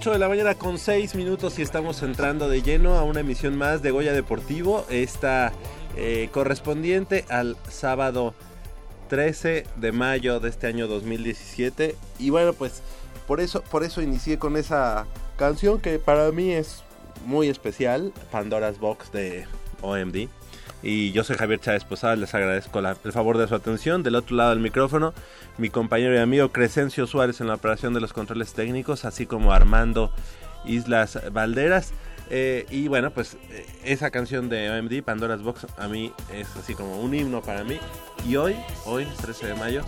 8 de la mañana con 6 minutos y estamos entrando de lleno a una emisión más de Goya Deportivo. Esta eh, correspondiente al sábado 13 de mayo de este año 2017. Y bueno, pues por eso, por eso inicié con esa canción que para mí es muy especial, Pandora's Box de OMD. Y yo soy Javier Chávez Posada, les agradezco la- el favor de su atención. Del otro lado del micrófono, mi compañero y amigo Crescencio Suárez en la operación de los controles técnicos, así como Armando Islas Valderas. Eh, y bueno, pues eh, esa canción de OMD, Pandora's Box, a mí es así como un himno para mí. Y hoy, hoy, 13 de mayo,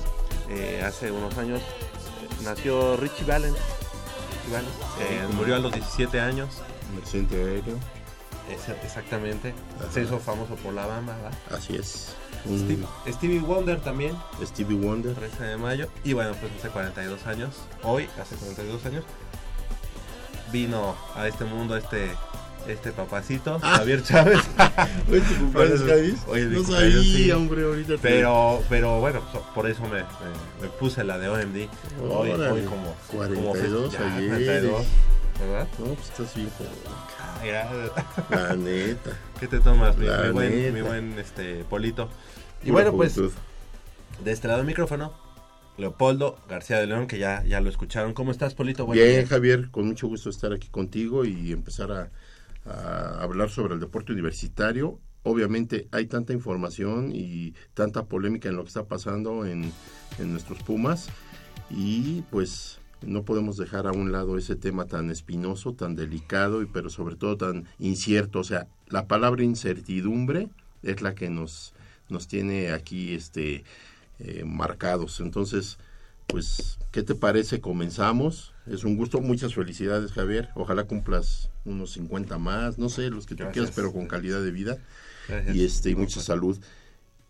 eh, hace unos años, eh, nació Richie Valens. Richie Valens, eh, murió a los 17 años. Un accidente aéreo. Exactamente. Se hizo famoso por la bamba, ¿verdad? Así es. Stevie Wonder también, Stevie Wonder. 13 de mayo. Y bueno, pues hace 42 años, hoy, hace 42 años, vino a este mundo este este papacito, Javier Chávez. Hoy tu Javis. hoy es mi No sabía, sí. hombre, ahorita te- Pero, pero bueno, por eso me, me- me puse la de OMD. Hoy, Órale, hoy como 42 ya, ayeres. 42, ¿verdad? No, pues estás bien. Ah. La neta. ¿Qué te tomas, mi, mi buen, mi buen este, Polito? Y Pura bueno, pues juventud. de este lado del micrófono, Leopoldo García de León, que ya, ya lo escucharon. ¿Cómo estás, Polito? Buen Bien, día. Javier, con mucho gusto estar aquí contigo y empezar a, a hablar sobre el deporte universitario. Obviamente hay tanta información y tanta polémica en lo que está pasando en, en nuestros Pumas y pues no podemos dejar a un lado ese tema tan espinoso, tan delicado y pero sobre todo tan incierto. O sea, la palabra incertidumbre es la que nos, nos tiene aquí este, eh, marcados. Entonces, pues, ¿qué te parece? Comenzamos. Es un gusto. Muchas felicidades, Javier. Ojalá cumplas unos 50 más, no sé, los que tú quieras, pero con calidad de vida. Gracias. Y, este, y mucha salud.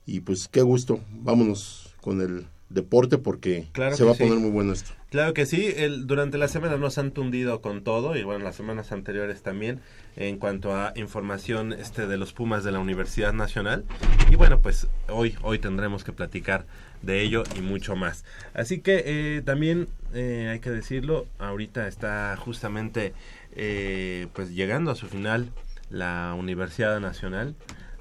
Y pues, qué gusto. Vámonos con el deporte porque Claro se va a sí. poner muy bueno esto. Claro que sí, el, durante la semana nos han tundido con todo y bueno, las semanas anteriores también en cuanto a información este de los Pumas de la Universidad Nacional y bueno, pues hoy hoy tendremos que platicar de ello y mucho más. Así que eh, también eh, hay que decirlo, ahorita está justamente eh, pues llegando a su final la Universidad Nacional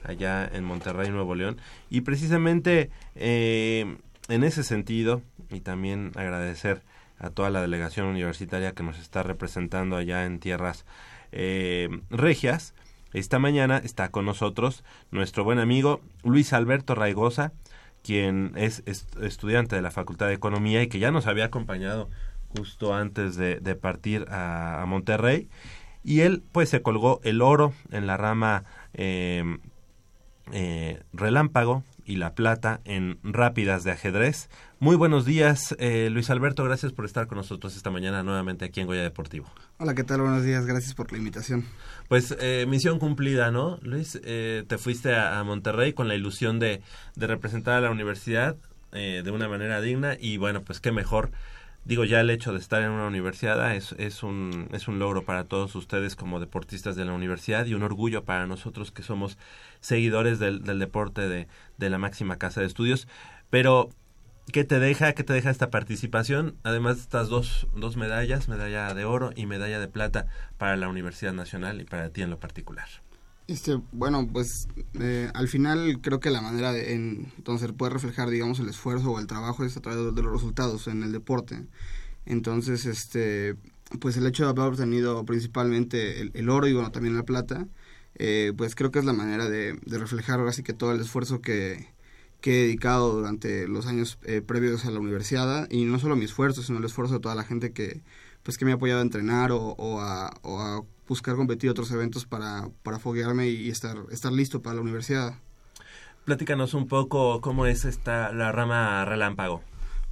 allá en Monterrey, Nuevo León y precisamente eh, en ese sentido y también agradecer a toda la delegación universitaria que nos está representando allá en tierras eh, regias. Esta mañana está con nosotros nuestro buen amigo Luis Alberto Raigosa, quien es, est- estudiante de la Facultad de Economía y que ya nos había acompañado justo antes de, partir a, a Monterrey. Y él pues se colgó el oro en la rama eh, eh, relámpago y la plata en rápidas de ajedrez. Muy buenos días, eh, Luis Alberto. Gracias por estar con nosotros esta mañana nuevamente aquí en Goya Deportivo. Hola, ¿qué tal? Buenos días, gracias por la invitación. Pues eh, misión cumplida, ¿no? Luis, eh, te fuiste a, a Monterrey con la ilusión de, de representar a la universidad eh, de una manera digna y bueno, pues qué mejor. Digo, ya el hecho de estar en una universidad es, es, un, es un logro para todos ustedes como deportistas de la universidad y un orgullo para nosotros que somos seguidores del, del deporte de, de la máxima casa de estudios. Pero, ¿qué te deja? ¿Qué te deja esta participación? Además de estas dos, dos medallas, medalla de oro y medalla de plata para la Universidad Nacional y para ti en lo particular. Este, bueno, pues eh, al final creo que la manera de, en se puede reflejar, digamos, el esfuerzo o el trabajo es a través de, los resultados en el deporte. Entonces, este, pues el hecho de haber obtenido principalmente el, el oro y bueno, también la plata, eh, pues creo que es la manera de, de reflejar ahora sí que todo el esfuerzo que, he dedicado durante los años eh, previos a la universidad y no solo mi esfuerzo, sino el esfuerzo de toda la gente que pues que me ha apoyado a entrenar o a, o a buscar competir otros eventos para, para foguearme y estar, estar listo para la universidad. Platícanos un poco cómo es esta la rama relámpago.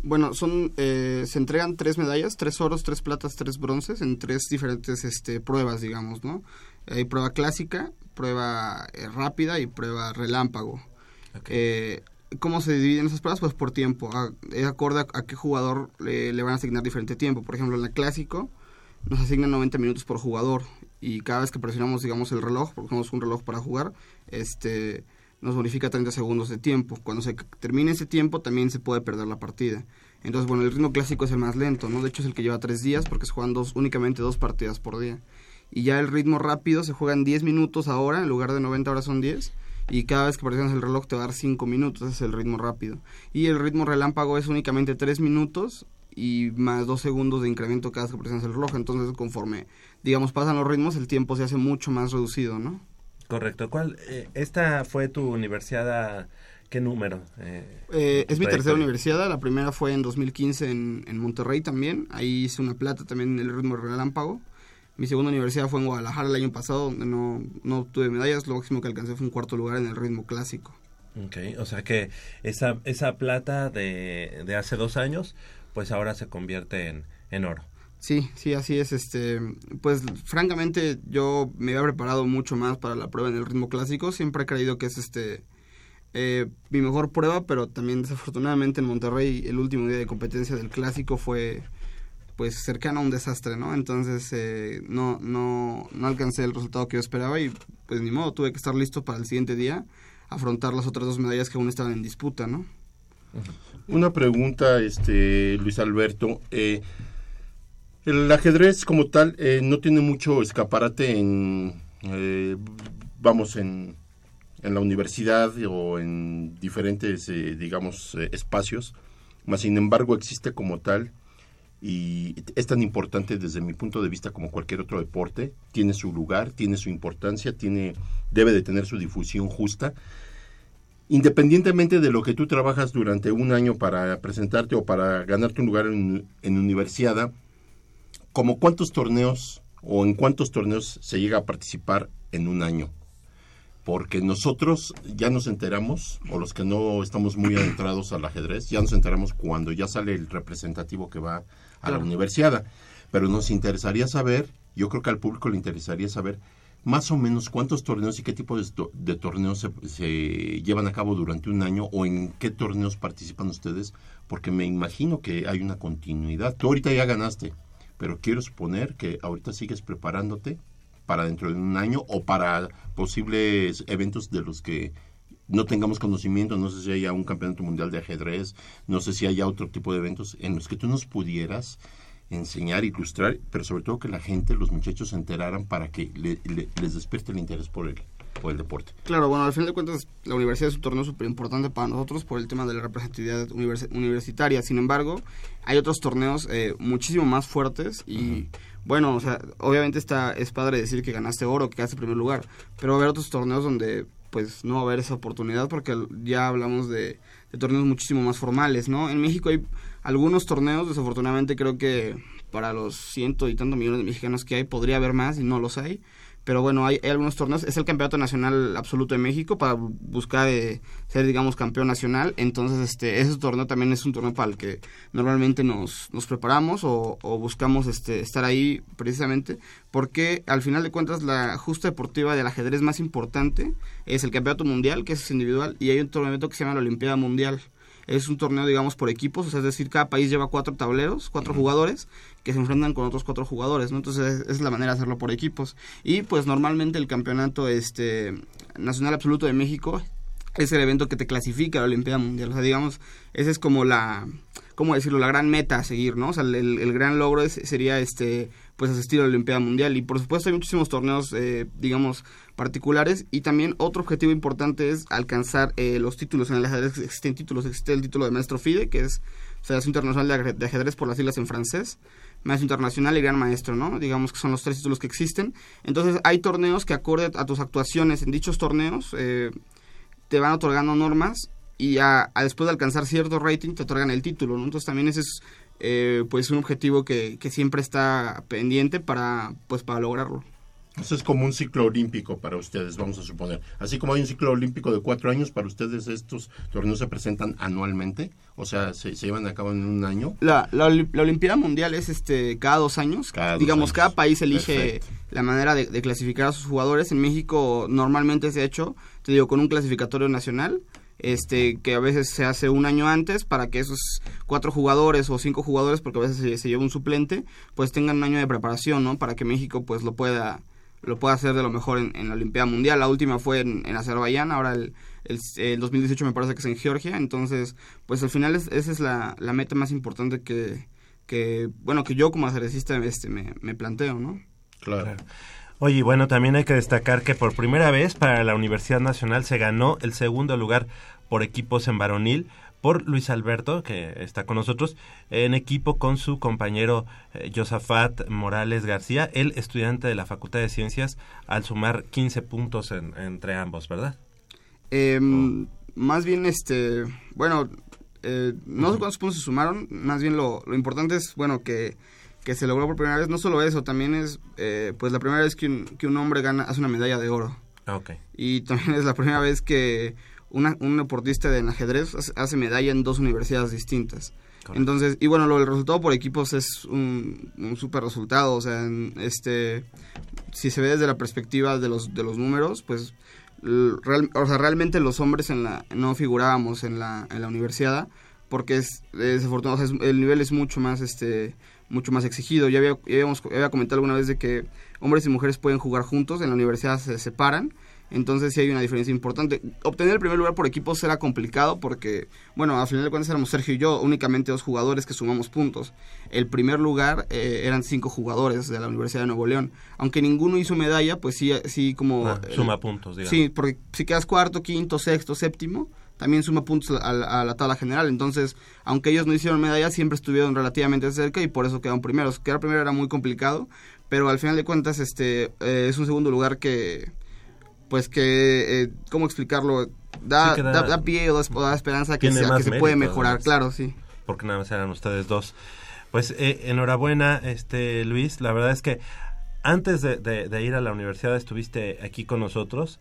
Bueno, son eh, se entregan tres medallas, tres oros, tres platas, tres bronces en tres diferentes este, pruebas, digamos, ¿no? Hay prueba clásica, prueba eh, rápida y prueba relámpago. Eh, ¿Cómo se dividen esas pruebas? Pues por tiempo. A- Es acorde a, a qué jugador le, le van a asignar diferente tiempo. Por ejemplo, en la clásico nos asignan 90 minutos por jugador y cada vez que presionamos, digamos, el reloj, porque usamos un reloj para jugar, este nos bonifica 30 segundos de tiempo. Cuando se termine ese tiempo también se puede perder la partida. Entonces, bueno, el ritmo clásico es el más lento, ¿no? De hecho es el que lleva tres días porque se juegan dos, únicamente dos partidas por día. Y ya el ritmo rápido se juega en 10 minutos ahora, en lugar de 90 horas son 10. Y cada vez que presionas el reloj te va a dar 5 minutos, ese es el ritmo rápido. Y el ritmo relámpago es únicamente 3 minutos y más 2 segundos de incremento cada vez que presionas el reloj. Entonces, conforme, digamos, pasan los ritmos, el tiempo se hace mucho más reducido, ¿no? Correcto. ¿Cuál? eh, esta fue tu universidad qué número? Eh, Eh, es mi tercera universidad, la primera fue en 2015 en, en Monterrey también, ahí hice una plata también en el ritmo relámpago. Mi segunda universidad fue en Guadalajara el año pasado, donde no, no obtuve medallas, lo máximo que alcancé fue un cuarto lugar en el ritmo clásico. Ok, o sea que esa, esa plata de, de hace dos años, pues ahora se convierte en, en oro. Sí, sí, así es. Este, pues francamente yo me había preparado mucho más para la prueba en el ritmo clásico. Siempre he creído que es este eh, mi mejor prueba, pero también desafortunadamente en Monterrey el último día de competencia del clásico fue pues cercano a un desastre, ¿no? Entonces eh, no, no, no alcancé el resultado que yo esperaba y pues ni modo, tuve que estar listo para el siguiente día afrontar las otras dos medallas que aún estaban en disputa, ¿no? Una pregunta, este Luis Alberto. eh, el ajedrez como tal eh, no tiene mucho escaparate en, eh, vamos, en, en la universidad o en diferentes, eh, digamos, espacios. Mas, sin embargo, existe como tal y es tan importante desde mi punto de vista como cualquier otro deporte. Tiene su lugar, tiene su importancia, tiene, debe de tener su difusión justa. Independientemente de lo que tú trabajas durante un año para presentarte o para ganarte un lugar en, en universidad, como cuántos torneos o en cuántos torneos se llega a participar en un año. porque nosotros ya nos enteramos, o los que no estamos muy adentrados al ajedrez, ya nos enteramos cuando ya sale el representativo que va a la universidad. Pero nos interesaría saber, yo creo que al público le interesaría saber más o menos cuántos torneos y qué tipo de torneos se, se llevan a cabo durante un año o en qué torneos participan ustedes, porque me imagino que hay una continuidad. Tú ahorita ya ganaste, pero quiero suponer que ahorita sigues preparándote para dentro de un año o para posibles eventos de los que no tengamos conocimiento, no sé si haya un campeonato mundial de ajedrez, no sé si haya otro tipo de eventos en los que tú nos pudieras enseñar, ilustrar, pero sobre todo que la gente, los muchachos se enteraran para que le- le- les despierte el interés por el, por el deporte. Claro, bueno, al final de cuentas la universidad es un torneo súper importante para nosotros por el tema de la representatividad univers- universitaria. Sin embargo, hay otros torneos eh, muchísimo más fuertes y bueno, o sea, obviamente está es padre decir que ganaste oro, que quedaste en primer lugar, pero va a haber otros torneos donde pues no va a haber esa oportunidad porque ya hablamos de, de torneos muchísimo más formales, ¿no? En México hay algunos torneos, desafortunadamente creo que para los ciento y tantos millones de mexicanos que hay podría haber más y no los hay. Pero bueno, hay, algunos torneos. Es el Campeonato Nacional Absoluto de México para bu- buscar eh, ser, digamos, campeón nacional. Entonces, este ese torneo también es un torneo para el que normalmente nos, nos preparamos o, o buscamos este, estar ahí precisamente porque al final de cuentas la justa deportiva del ajedrez más importante es el Campeonato Mundial, que es individual, y hay un torneo que se llama la Olimpiada Mundial. Es un torneo, digamos, por equipos, o sea, es decir, cada país lleva cuatro tableros, cuatro jugadores, que se enfrentan con otros cuatro jugadores, ¿no? Entonces, esa es la manera de hacerlo por equipos. Y, pues, normalmente el campeonato este nacional absoluto de México es el evento que te clasifica a la Olimpiada Mundial. O sea, digamos, esa es como la, ¿cómo decirlo? La gran meta a seguir, ¿no? O sea, el, el gran logro es- sería, este, pues, asistir a la Olimpiada Mundial. Y, por supuesto, hay muchísimos torneos, eh, digamos, particulares. Y también otro objetivo importante es alcanzar eh, los títulos. En el ajedrez existen títulos. Existe el título de Maestro FIDE, que es Federación Internacional de Ajedrez- por las siglas en francés. Maestro Internacional y Gran Maestro, ¿no? Digamos que son los tres títulos que existen. Entonces, hay torneos que acorde a tus actuaciones en dichos torneos, eh, te van otorgando normas y a después de alcanzar cierto rating te otorgan el título, ¿no? Entonces también ese es eh, pues un objetivo que, que siempre está pendiente para pues para lograrlo. Eso es como un ciclo olímpico para ustedes, vamos a suponer. Así como hay un ciclo olímpico de cuatro años, para ustedes estos torneos se presentan anualmente, o sea, se, se llevan a cabo en un año. La, la, Oli- la Olimpiada Mundial es este cada dos años. Cada dos Digamos, años. cada país elige Perfecto. la manera de, de clasificar a sus jugadores. En México normalmente se ha hecho, te digo, con un clasificatorio nacional. Este, que a veces se hace un año antes para que esos cuatro jugadores o cinco jugadores, porque a veces se, se lleva un suplente, pues tengan un año de preparación, ¿no? Para que México pues lo pueda lo pueda hacer de lo mejor en, en la Olimpiada Mundial. La última fue en, en Azerbaiyán, ahora el, el, el 2018 me parece que es en Georgia. Entonces, pues al final es- esa es la, la meta más importante que, que, bueno, que yo como ajedrecista este, me, me planteo, ¿no? Claro. Oye, bueno, también hay que destacar que por primera vez para la Universidad Nacional se ganó el segundo lugar por equipos en varonil por Luis Alberto, que está con nosotros, en equipo con su compañero eh, Josafat Morales García, el estudiante de la Facultad de Ciencias, al sumar 15 puntos en- entre ambos, ¿verdad? Em, Más bien, este, bueno, eh, no sé cuántos puntos se sumaron, más bien lo, lo importante es, bueno, que, que se logró por primera vez. No solo eso, también es, eh, pues la primera vez que un, que un hombre gana, hace una medalla de oro. Ah. Y también es la primera vez que una- un deportista de ajedrez hace- medalla en dos universidades distintas. Correcto. Entonces, y bueno, lo, el resultado por equipos es un, un super resultado. O sea, en- este, si se ve desde la perspectiva de los, de los números, pues real- o sea, realmente los hombres en la, no figurábamos en la, en la universidad porque es, es desafortunado, o sea, es- el nivel es mucho más este mucho más exigido. Ya había, ya habíamos, ya había comentado alguna vez de que hombres y mujeres pueden jugar juntos, en la universidad se separan, entonces sí hay una diferencia importante. Obtener el primer lugar por equipos era complicado porque, bueno, al final de cuentas éramos Sergio y yo, únicamente dos jugadores que sumamos puntos. El primer lugar eh, eran cinco jugadores de la Universidad de Nuevo León. Aunque ninguno hizo medalla, pues sí, sí como... Ah, eh, suma puntos, digamos. Sí, porque si quedas cuarto, quinto, sexto, séptimo, también suma puntos a, la- a la tabla general. Entonces, aunque ellos no hicieron medalla, siempre estuvieron relativamente cerca y por eso quedaron primeros. Quedar primero era muy complicado, pero al final de cuentas este eh, es un segundo lugar que, pues que, eh, ¿cómo explicarlo? Da, Sí da- da, pie o da, o da esperanza que, Tiene se, más que se puede mejorar, además. claro, sí. porque nada más eran ustedes dos. Pues eh, enhorabuena, este Luis. La verdad es que antes de, de- de ir a la universidad estuviste aquí con nosotros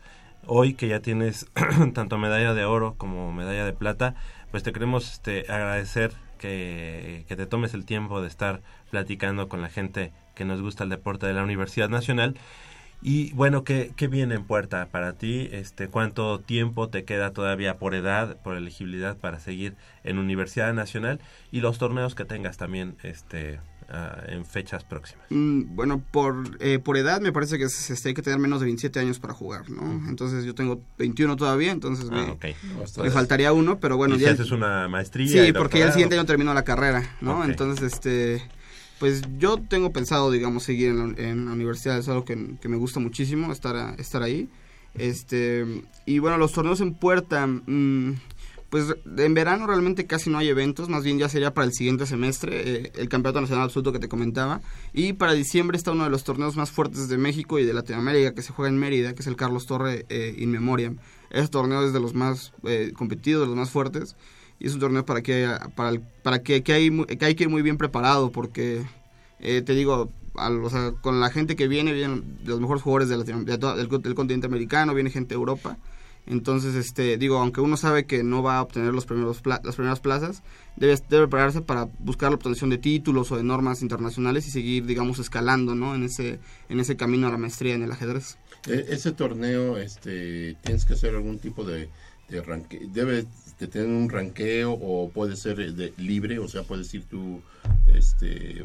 hoy que ya tienes tanto medalla de oro como medalla de plata, pues te queremos este, agradecer que, te tomes el tiempo de estar platicando con la gente que nos gusta el deporte de la Universidad Nacional. Y bueno, ¿qué, qué viene en puerta para ti? Este, ¿Cuánto tiempo te queda todavía por edad, por elegibilidad para seguir en Universidad Nacional? Y los torneos que tengas también este, ah, en fechas próximas. Mm, bueno, por, eh, por edad me parece que se- se- hay que tener menos de 27 años para jugar, ¿no? Entonces yo tengo 21 todavía, entonces me, Ah, me faltaría uno, pero bueno, y si ya... haces una maestría. Sí, porque ya el siguiente año termino la carrera, ¿no? Entonces, este, pues yo tengo pensado, digamos, seguir en la, en la universidad, es algo que, que me gusta muchísimo, estar, a- estar ahí. Este, y bueno, los torneos en puerta, mm, pues en verano realmente casi no hay eventos, más bien ya sería para el siguiente semestre, eh, el Campeonato Nacional Absoluto que te comentaba. Y para diciembre está uno de los torneos más fuertes de México y de Latinoamérica que se juega en Mérida, que es el Carlos Torre eh, In Memoriam. Ese torneo es de los más eh, competidos, de los más fuertes. Y es un torneo para que, para, para que, que hay, que hay que ir muy bien preparado porque, eh, te digo, con la gente que viene, vienen los mejores jugadores del, del continente americano, viene gente de Europa. Entonces, este, digo, aunque uno sabe que no va a obtener los primeros pla- las primeras plazas, debe, debe prepararse para buscar la obtención de títulos o de normas internacionales y seguir, digamos, escalando, ¿no? En ese, en ese camino a la maestría en el ajedrez. E- ese torneo, este, tienes que hacer algún tipo de, de ranque, debe de tener un ranqueo o puede ser de, libre, o sea, puedes ir tú, este,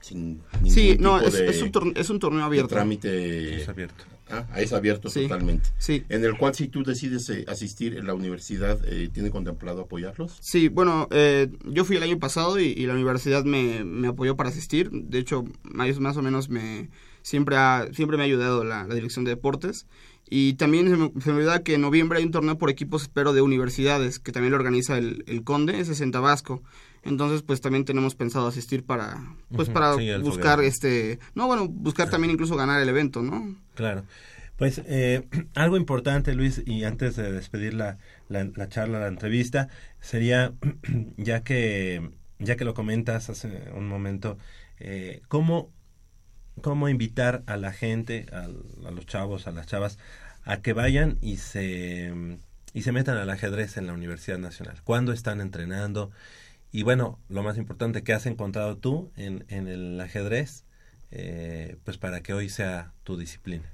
sin ningún Sí, no, tipo es, de, es un torneo, es un torneo abierto. trámite, Es abierto. Ah, es abierto Sí. totalmente. Sí. En el cual si tú decides eh, asistir, la universidad eh, tiene contemplado apoyarlos. Sí, bueno, eh, yo fui el año pasado y, y la universidad me, me apoyó para asistir. De hecho, más, más o menos me siempre ha, siempre me ha ayudado la, la dirección de deportes. Y también se me, se me olvida que en noviembre hay un torneo por equipos, espero, de universidades, que también lo organiza el, el Conde, ese es en Tabasco. Entonces, pues también tenemos pensado asistir para, pues para sí, buscar fogueo. este, no, bueno, buscar también incluso ganar el evento, ¿no? Claro. Pues eh, algo importante, Luis, y antes de despedir la, la, la charla, la entrevista, sería, ya que, ya que lo comentas hace un momento, eh, ¿cómo, ¿cómo invitar a la gente, al- a, los chavos, a las chavas, a que vayan y se, y se metan al ajedrez en la Universidad Nacional? ¿Cuándo están entrenando? Y bueno, lo más importante, ¿qué has encontrado tú en, en el ajedrez? eh, pues para que hoy sea tu disciplina.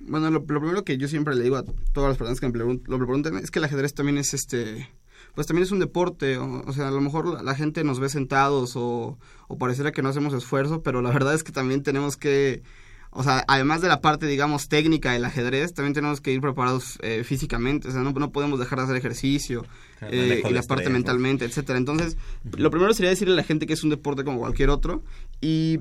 Bueno, lo, lo primero que yo siempre le digo a todas las personas que me lo preguntan es que el ajedrez también es este, pues también es un deporte, o, o sea, a lo mejor la, la gente nos ve sentados o, o pareciera que no hacemos esfuerzo, pero la verdad es que también tenemos que, o sea, además de la parte, digamos, técnica del ajedrez, también tenemos que ir preparados eh, físicamente, o sea, no, no podemos dejar de hacer ejercicio Claro, eh, y la parte estrés, ¿no? mentalmente, etcétera. Entonces, lo primero sería decirle a la gente que es un deporte como cualquier otro y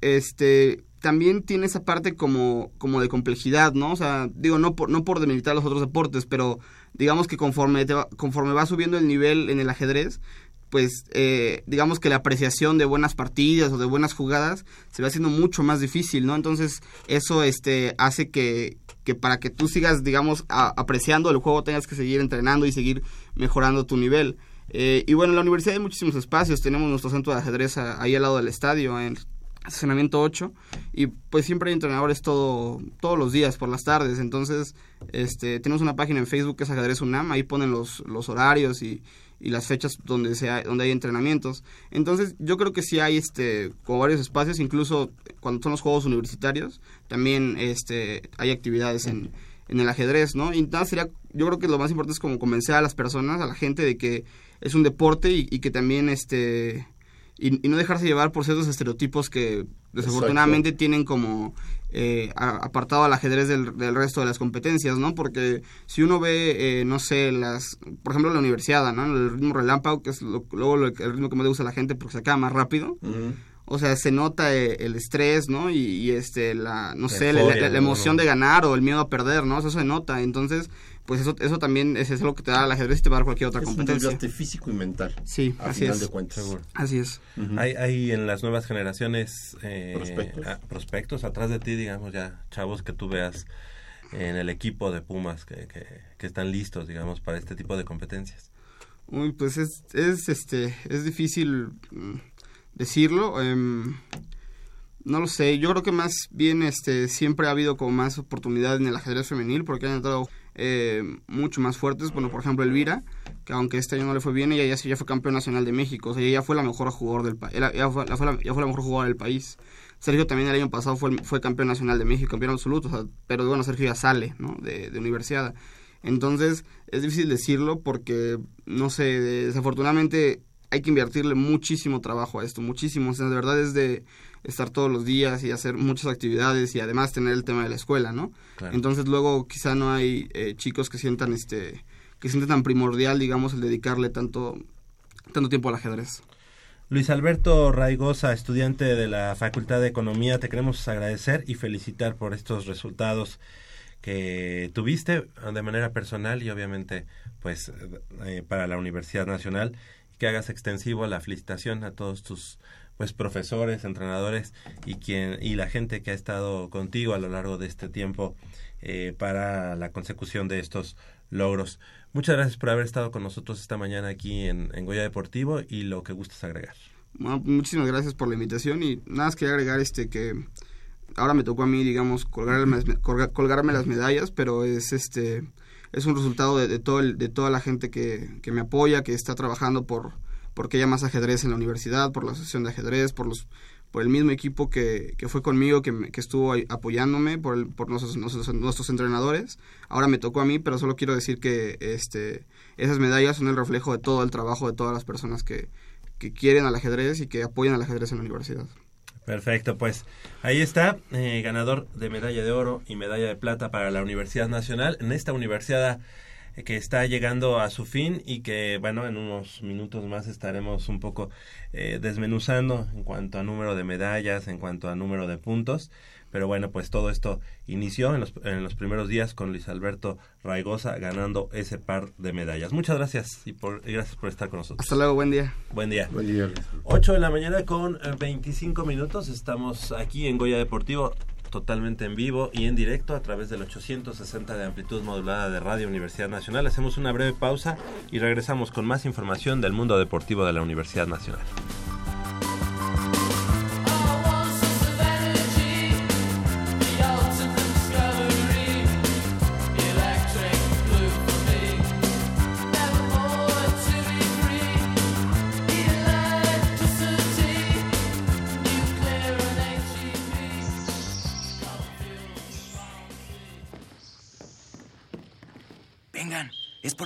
este también tiene esa parte como, como de complejidad, ¿no? O sea, digo, no por, no por demilitar los otros deportes, pero digamos que conforme, te va, conforme va subiendo el nivel en el ajedrez, pues eh, digamos que la apreciación de buenas partidas o de buenas jugadas se va haciendo mucho más difícil, ¿no? Entonces eso este hace que, que para que tú sigas, digamos, a- apreciando el juego tengas que seguir entrenando y seguir mejorando tu nivel. Eh, y bueno, en la universidad hay muchísimos espacios, tenemos nuestro centro de ajedrez ahí al lado del estadio, en estacionamiento 8 y pues siempre hay entrenadores todo todos los días por las tardes entonces este tenemos una página en Facebook que es ajedrez UNAM ahí ponen los, los horarios y, y las fechas donde se hay, donde hay entrenamientos. Entonces yo creo que sí hay este como varios espacios incluso cuando son los juegos universitarios también este hay actividades en, en el ajedrez no y nada sería yo creo que lo más importante es como convencer a las personas a la gente de que es un deporte y, y que también este y, y no dejarse llevar por ciertos estereotipos que desafortunadamente tienen como eh, apartado al ajedrez del, del resto de las competencias, ¿no? Porque si uno ve, eh, no sé, las, por ejemplo, la universidad, ¿no? El ritmo relámpago, que es lo- luego lo- el ritmo que más le gusta a la gente porque se acaba más rápido. O sea, se nota eh, el estrés, ¿no? Y, y, este, la, no sé, la, euforia, la- la ¿no? emoción de ganar o el miedo a perder, ¿no? Eso se nota. Entonces, pues eso, eso también es, es lo que te da el ajedrez y te va a dar cualquier otra Es un competencia. desgaste físico y mental. Sí, a así final es. de cuentas. Seguro. Así es. Hay, hay en las nuevas generaciones eh, Prospectos. ah, prospectos atrás de ti, digamos, ya chavos que tú veas en el equipo de Pumas que, que, que están listos, digamos, para este tipo de competencias. Uy, pues es, es, este, es difícil mm, decirlo. em, No lo sé, yo creo que más bien este siempre ha habido como más oportunidad en el ajedrez femenil porque han entrado eh, mucho más fuertes. Bueno, por ejemplo, Elvira, que aunque este año no le fue bien, ella ya, ya fue campeón nacional de México. O sea, ella fue la mejor jugador del país. Ya fue, la- mejor jugadora del país. Sergio también el año pasado fue, campeón nacional de México, campeón absoluto. o sea, pero bueno, Sergio ya sale. De, de universidad. Entonces, es difícil decirlo porque, no sé, desafortunadamente hay que invertirle muchísimo trabajo a esto, muchísimo. O sea, de verdad es de estar todos los días y hacer muchas actividades y además tener el tema de la escuela, ¿no? Claro. Entonces luego quizá no hay eh, chicos que sientan este que sientan tan primordial, digamos, el dedicarle tanto tanto tiempo al ajedrez. Luis Alberto Raigosa, estudiante de la Facultad de Economía, te queremos agradecer y felicitar por estos resultados que tuviste de manera personal y obviamente pues eh, para la Universidad Nacional y que hagas extensivo la felicitación a todos tus pues profesores, entrenadores y quien y la gente que ha estado contigo a lo largo de este tiempo eh, para la consecución de estos logros. Muchas gracias por haber estado con nosotros esta mañana aquí en, Goya Deportivo y lo que gustes agregar. Muchísimas gracias por la invitación y nada más quería agregar este que ahora me tocó a mí, digamos, colgarme, colga- colgarme las medallas, pero es este es un resultado de, de todo el- de toda la gente que, que me apoya, que está trabajando por porque más ajedrez en la universidad, por la asociación de ajedrez, por los por el mismo equipo que, que fue conmigo, que, que estuvo apoyándome, por, el- por nuestros, nuestros, entrenadores. Ahora me tocó a mí, pero solo quiero decir que este esas medallas son el reflejo de todo el trabajo de todas las personas que, que quieren al ajedrez y que apoyan al ajedrez en la universidad. Perfecto, pues ahí está, eh, ganador de medalla de oro y medalla de plata para la Universidad Nacional, en esta universidad que está llegando a su fin y que, bueno, en unos minutos más estaremos un poco eh, desmenuzando en cuanto a número de medallas, en cuanto a número de puntos. Pero bueno, pues todo esto inició en los, en los primeros días con Luis Alberto Raigosa ganando ese par de medallas. Muchas gracias y, por, y gracias por estar con nosotros. Hasta luego, buen día. Buen día. Buen día. 8 de la mañana con eh, 25 minutos. Estamos aquí en Goya Deportivo, totalmente en vivo y en directo a través del 860 de amplitud modulada de Radio Universidad Nacional. Hacemos una breve pausa y regresamos con más información del mundo deportivo de la Universidad Nacional.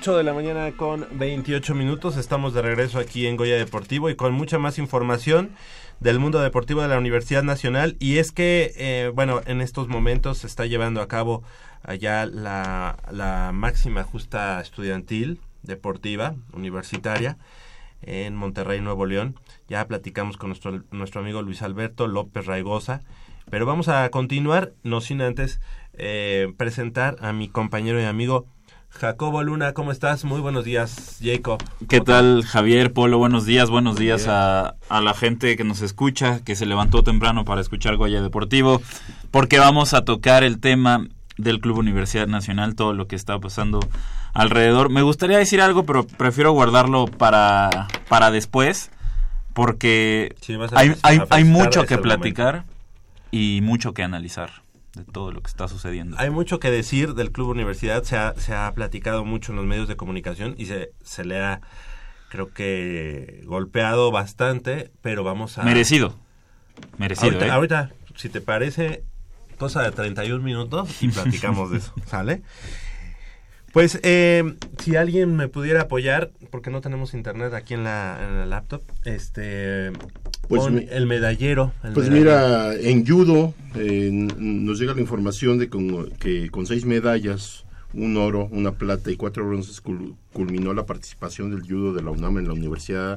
8 de la mañana con 28 minutos. Estamos de regreso aquí en Goya Deportivo y con mucha más información del mundo deportivo de la Universidad Nacional. Y es que, eh, bueno, en estos momentos se está llevando a cabo allá la, máxima justa estudiantil deportiva universitaria en Monterrey, Nuevo León. Ya platicamos con nuestro, nuestro amigo Luis Alberto López Raigosa. Pero vamos a continuar, no sin antes eh, presentar a mi compañero y amigo Jacobo Luna. ¿Cómo estás? Muy buenos días, Jacob. ¿Qué tal, Javier, Polo? Buenos días, buenos días a, a la gente que nos escucha, que se levantó temprano para escuchar Goya Deportivo, porque vamos a tocar el tema del Club Universidad Nacional, todo lo que está pasando alrededor. Me gustaría decir algo, pero prefiero guardarlo para, para después, porque Sí, hay, hay, hay mucho que momento. platicar y mucho que analizar de todo lo que está sucediendo. Hay mucho que decir del Club Universidad, se ha, se ha platicado mucho en los medios de comunicación y se, se le ha, creo que, golpeado bastante, pero vamos a... Merecido. Merecido, ahorita, ¿eh? ahorita, si te parece, cosa de 31 minutos y platicamos de eso, ¿sale? Pues eh, si alguien me pudiera apoyar, porque no tenemos internet aquí en la, en la laptop, este, Pues mi- el medallero. el Pues medallero. mira, en judo eh, nos llega la información de con- que con seis medallas, un oro, una plata y cuatro bronces cul- culminó la participación del judo de la UNAM en la Universidad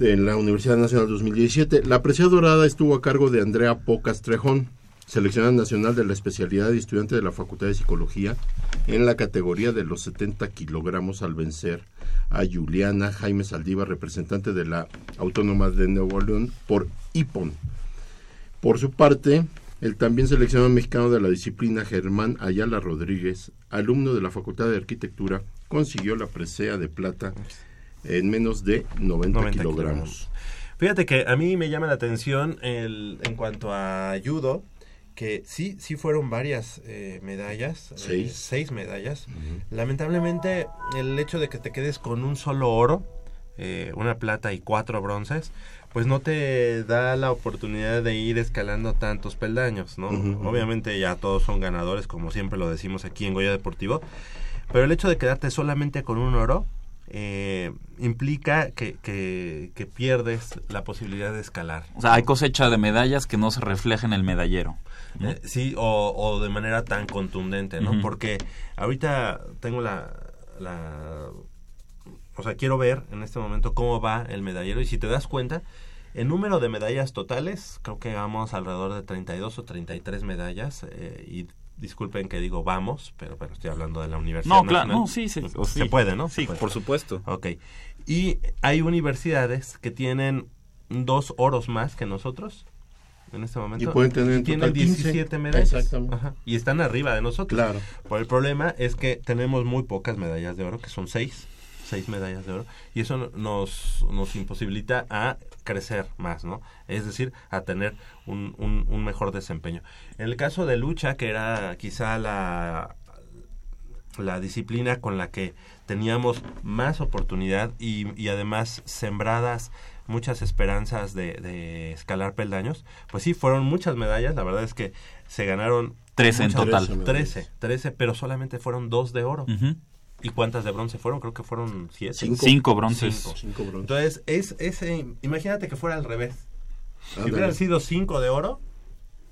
en la Universidad Nacional 2017. La presea dorada estuvo a cargo de Andrea Pocas Trejón, seleccionada nacional de la especialidad de estudiante de la Facultad de Psicología en la categoría de los 70 kilogramos al vencer a Juliana Jaime Saldívar, representante de la Autónoma de Nuevo León por IPON. Por su parte, el también seleccionado mexicano de la disciplina Germán Ayala Rodríguez, alumno de la Facultad de Arquitectura, consiguió la presea de plata en menos de 90, 90 kilogramos. Fíjate que a mí me llama la atención el, en cuanto a judo, que sí, sí fueron varias eh, medallas, eh, Seis. medallas. Lamentablemente, el hecho de que te quedes con un solo oro, eh, una plata y cuatro bronces, pues no te da la oportunidad de ir escalando tantos peldaños, ¿no? Obviamente ya todos son ganadores, como siempre lo decimos aquí en Goya Deportivo, pero el hecho de quedarte solamente con un oro eh, implica que, que, que pierdes la posibilidad de escalar. O sea, hay cosecha de medallas que no se refleja en el medallero. ¿no? Eh, sí, o, o de manera tan contundente, ¿no? Porque ahorita tengo la, la... O sea, quiero ver en este momento cómo va el medallero y si te das cuenta, el número de medallas totales, creo que vamos alrededor de 32 o 33 medallas eh, y disculpen que digo vamos, pero bueno, estoy hablando de la universidad. No, claro, no, sí, sí. O- sí. Se puede, ¿no? Sí, Se puede. por supuesto. Ok. Y hay universidades que tienen dos oros más que nosotros en este momento. Y pueden tener en tienen total 15. 17 medallas. Exactamente. Ajá. Y están arriba de nosotros. Claro. Por el problema es que tenemos muy pocas medallas de oro, que son seis. Seis medallas de oro. Y eso nos, nos imposibilita a crecer más, ¿no? Es decir, a tener un, un, un mejor desempeño. En el caso de lucha, que era quizá la, la disciplina con la que teníamos más oportunidad y, y además sembradas muchas esperanzas de, de escalar peldaños, pues sí, fueron muchas medallas, la verdad es que se ganaron Trece en muchas- total. Trece. 13, 13, pero solamente fueron dos de oro. ¿Y cuántas de bronce fueron? Creo que fueron siete. Cinco. Cinco bronces. Cinco. Cinco bronces. Entonces, es ese, imagínate que fuera al revés. Si hubieran sido cinco de oro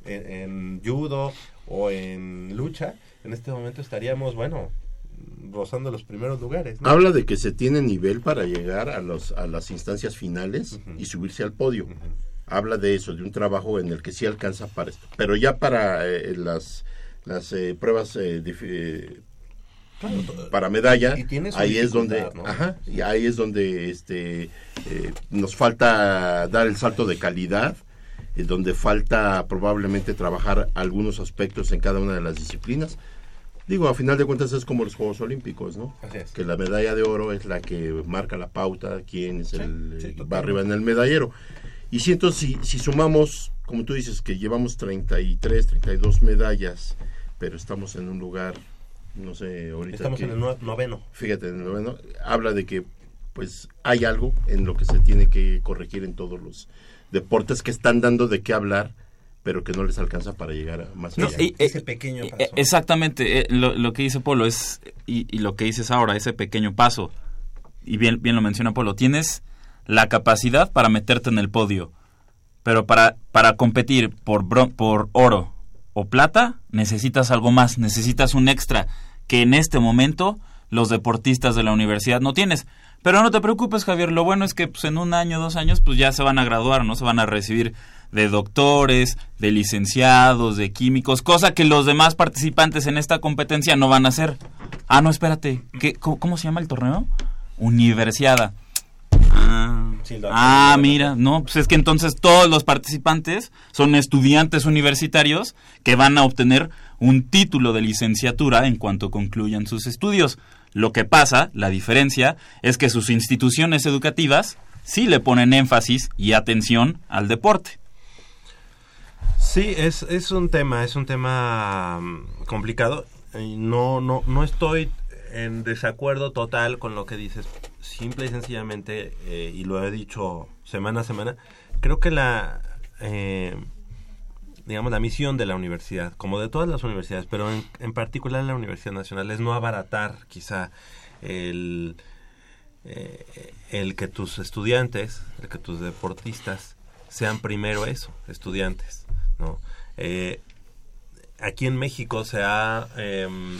en, en judo o en lucha, en este momento estaríamos, bueno, rozando los primeros lugares. ¿no? Habla de que se tiene nivel para llegar a, los, a las instancias finales y subirse al podio. Habla de eso, de un trabajo en el que sí alcanza para esto. Pero ya para eh, las, las eh, pruebas eh, eh, Claro, para medalla, Y ahí es donde, ajá, y ahí es donde este, eh, nos falta dar el salto de calidad, eh, donde falta probablemente trabajar algunos aspectos en cada una de las disciplinas. Digo, a final de cuentas es como los Juegos Olímpicos, ¿no? Así es. Que la medalla de oro es la que marca la pauta, quién es Sí, el sí, va arriba en el medallero. Y siento, si, si sumamos, como tú dices, que llevamos 33, 32 medallas, pero estamos en un lugar, no sé, ahorita. Estamos que- en el noveno. fíjate, en el noveno, habla de que pues hay algo en lo que se tiene que corregir en todos los deportes que están dando de qué hablar, pero que no les alcanza para llegar a más No, allá. y- Ese eh, pequeño eh, paso. Exactamente, eh, lo, lo que dice Polo es, y, y lo que dices ahora, ese pequeño paso, y bien, bien lo menciona Polo, tienes la capacidad para meterte en el podio, pero para, para competir por, bron- por oro o plata, necesitas algo más, necesitas un extra que en este momento los deportistas de la universidad no tienes. Pero no te preocupes, Javier, lo bueno es que pues, en un año, dos años, pues ya se van a graduar, ¿no? Se van a recibir de doctores, de licenciados, de químicos, cosa que los demás participantes en esta competencia no van a hacer. Ah, no, espérate, ¿qué, cómo, cómo se llama el torneo? Universiada. Ah, Sí, ah, mira, no, pues es que entonces todos los participantes son estudiantes universitarios que van a obtener un título de licenciatura en cuanto concluyan sus estudios. Lo que pasa, la diferencia, es que sus instituciones educativas sí le ponen énfasis y atención al deporte. Sí, es, es un tema, es un tema mm, complicado. No, no, no estoy en desacuerdo total con lo que dices. Simple y sencillamente, eh, y lo he dicho semana a semana, creo que la, eh, digamos, la misión de la universidad, como de todas las universidades, pero en, en particular la Universidad Nacional, es no abaratar quizá el, eh, el que tus estudiantes, el que tus deportistas sean primero eso, estudiantes, ¿no? Aquí en México se ha em,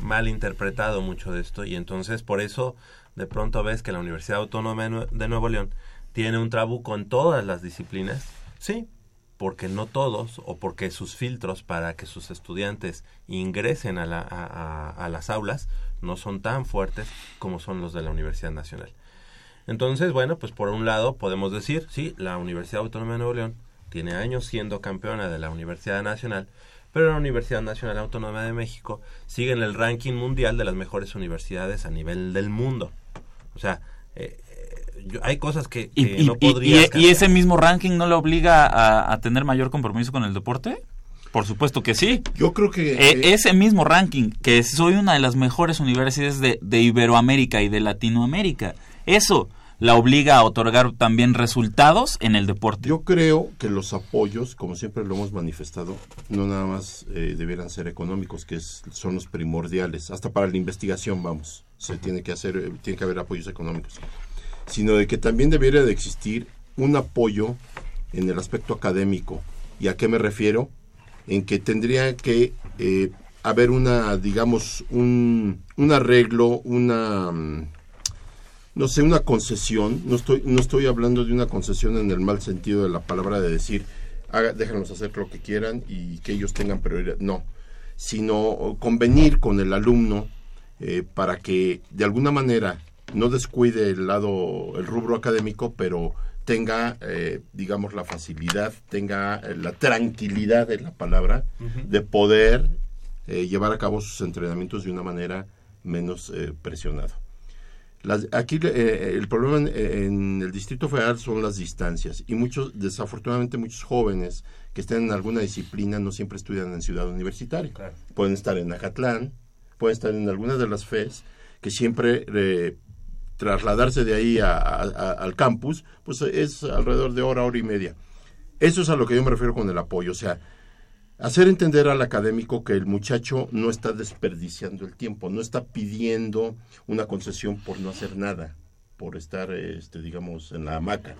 mal interpretado mucho de esto y entonces por eso de pronto ves que la Universidad Autónoma de Nue- de Nuevo León tiene un trabuco en todas las disciplinas, sí, porque no todos o porque sus filtros para que sus estudiantes ingresen a, la- a- a- a las aulas no son tan fuertes como son los de la Universidad Nacional. Entonces, bueno, pues por un lado podemos decir, sí, la Universidad Autónoma de Nuevo León tiene años siendo campeona de la Universidad Nacional, pero la Universidad Nacional Autónoma de México sigue en el ranking mundial de las mejores universidades a nivel del mundo. O sea, eh, eh, yo- hay cosas que, ¿Y, que y- no y- podrías y- y ese mismo ranking no le obliga a, a tener mayor compromiso con el deporte? Por supuesto que sí. Yo creo que... E- eh, ese mismo ranking, que soy una de las mejores universidades de, de Iberoamérica y de Latinoamérica, eso la obliga a otorgar también resultados en el deporte. Yo creo que los apoyos, como siempre lo hemos manifestado, no nada más eh, debieran ser económicos, que es- son los primordiales. Hasta para la investigación, vamos, se tiene que hacer, eh, tiene que haber apoyos económicos, sino de que también debiera de existir un apoyo en el aspecto académico. ¿Y a qué me refiero? En que tendría que eh, haber una, digamos, un, un arreglo, una mm, no sé, una concesión, no estoy, no estoy hablando de una concesión en el mal sentido de la palabra de decir, haga, déjanos hacer lo que quieran y que ellos tengan prioridad, no, sino convenir con el alumno eh, para que de alguna manera no descuide el lado, el rubro académico, pero tenga, eh, digamos, la facilidad, tenga eh, la tranquilidad de la palabra de poder eh, llevar a cabo sus entrenamientos de una manera menos eh, presionada. Las- aquí eh, el problema en, en el Distrito Federal son las distancias y muchos, desafortunadamente muchos jóvenes que estén en alguna disciplina no siempre estudian en Ciudad Universitaria. Claro. Pueden estar en Acatlán, pueden estar en algunas de las FES, que siempre eh, trasladarse de ahí a- a- a- al campus, pues es alrededor de hora, hora y media. Eso es a lo que yo me refiero con el apoyo, o sea, hacer entender al académico que el muchacho no está desperdiciando el tiempo, no está pidiendo una concesión por no hacer nada, por estar, este, digamos, en la hamaca,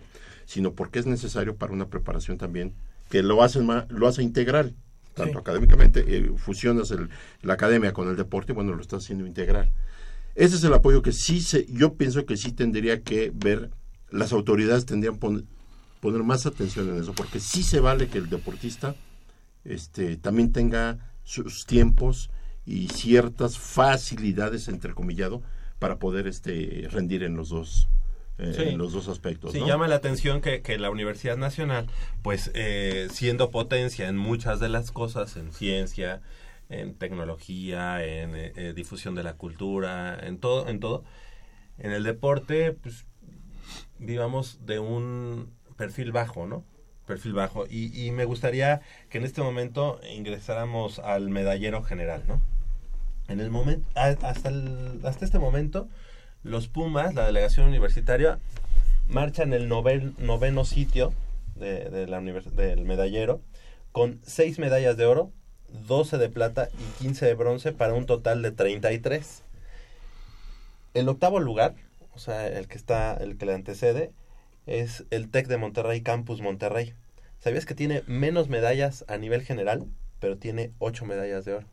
sino porque es necesario para una preparación también que lo hace, lo hace integral, tanto Sí. académicamente, eh, fusionas el- la academia con el deporte, bueno, lo está haciendo integral. Ese es el apoyo que sí se, yo pienso que sí tendría que ver, las autoridades tendrían pon- poner más atención en eso, porque sí se vale que el deportista este, también tenga sus tiempos y ciertas facilidades, entrecomillado, para poder este, rendir en los dos, eh, Sí. en los dos aspectos. Sí, ¿no? llama la atención que, que la Universidad Nacional, pues eh, siendo potencia en muchas de las cosas, en ciencia, en tecnología, en eh, eh, difusión de la cultura, en todo, en todo, en el deporte, pues vivamos de un perfil bajo, ¿no? Perfil bajo. Y, y me gustaría que en este momento ingresáramos al medallero general, ¿no? En el momento, hasta, el- hasta este momento, los Pumas, la delegación universitaria, marcha en el noven- noveno sitio de, de la univers- del medallero, con 6 medallas de oro, 12 de plata y 15 de bronce para un total de 33. El octavo lugar, o sea, el que está, el que le antecede, es el TEC de Monterrey Campus Monterrey. ¿Sabías que tiene menos medallas a nivel general, pero tiene 8 medallas de oro?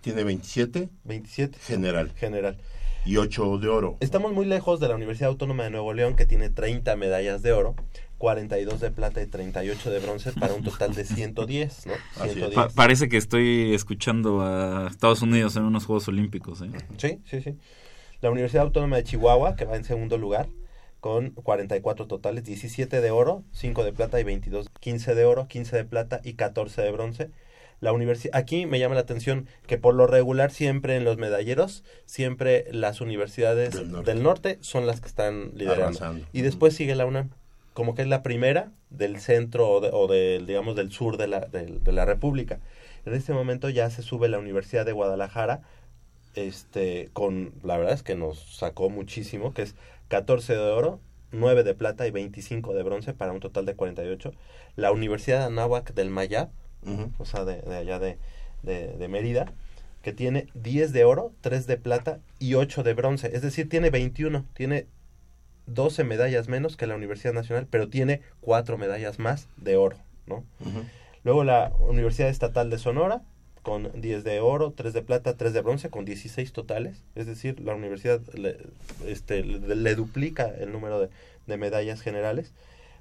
Tiene 27 27 general general. y 8 de oro. Estamos muy lejos de la Universidad Autónoma de Nuevo León, que tiene 30 medallas de oro, 42 de plata y 38 de bronce, para un total de 110, ¿no? Así es. 110. Pa- parece que estoy escuchando a Estados Unidos en unos Juegos Olímpicos. ¿eh? Sí, sí, sí. La Universidad Autónoma de Chihuahua, que va en segundo lugar, con 44 totales, 17 de oro, 5 de plata y 22, 15 de oro, 15 de plata y 14 de bronce. La universidad, aquí me llama la atención que por lo regular siempre en los medalleros, siempre las universidades Del del norte. son las que están liderando. Y después sigue la UNAM, como que es la primera del centro o, de- o del, digamos, del sur de la, del- de la República. En este momento ya se sube la Universidad de Guadalajara, este, con, la verdad es que nos sacó muchísimo, que es 14 de oro, 9 de plata y 25 de bronce para un total de 48. La Universidad de Anáhuac del Mayab, o sea, de, de allá de, de, de Mérida, que tiene 10 de oro, 3 de plata y 8 de bronce. Es decir, tiene 21, tiene 12 medallas menos que la Universidad Nacional, pero tiene 4 medallas más de oro, ¿no? Luego la Universidad Estatal de Sonora, con 10 de oro, 3 de plata, 3 de bronce, con 16 totales. Es decir, la universidad le, este, le, duplica el número de, medallas generales,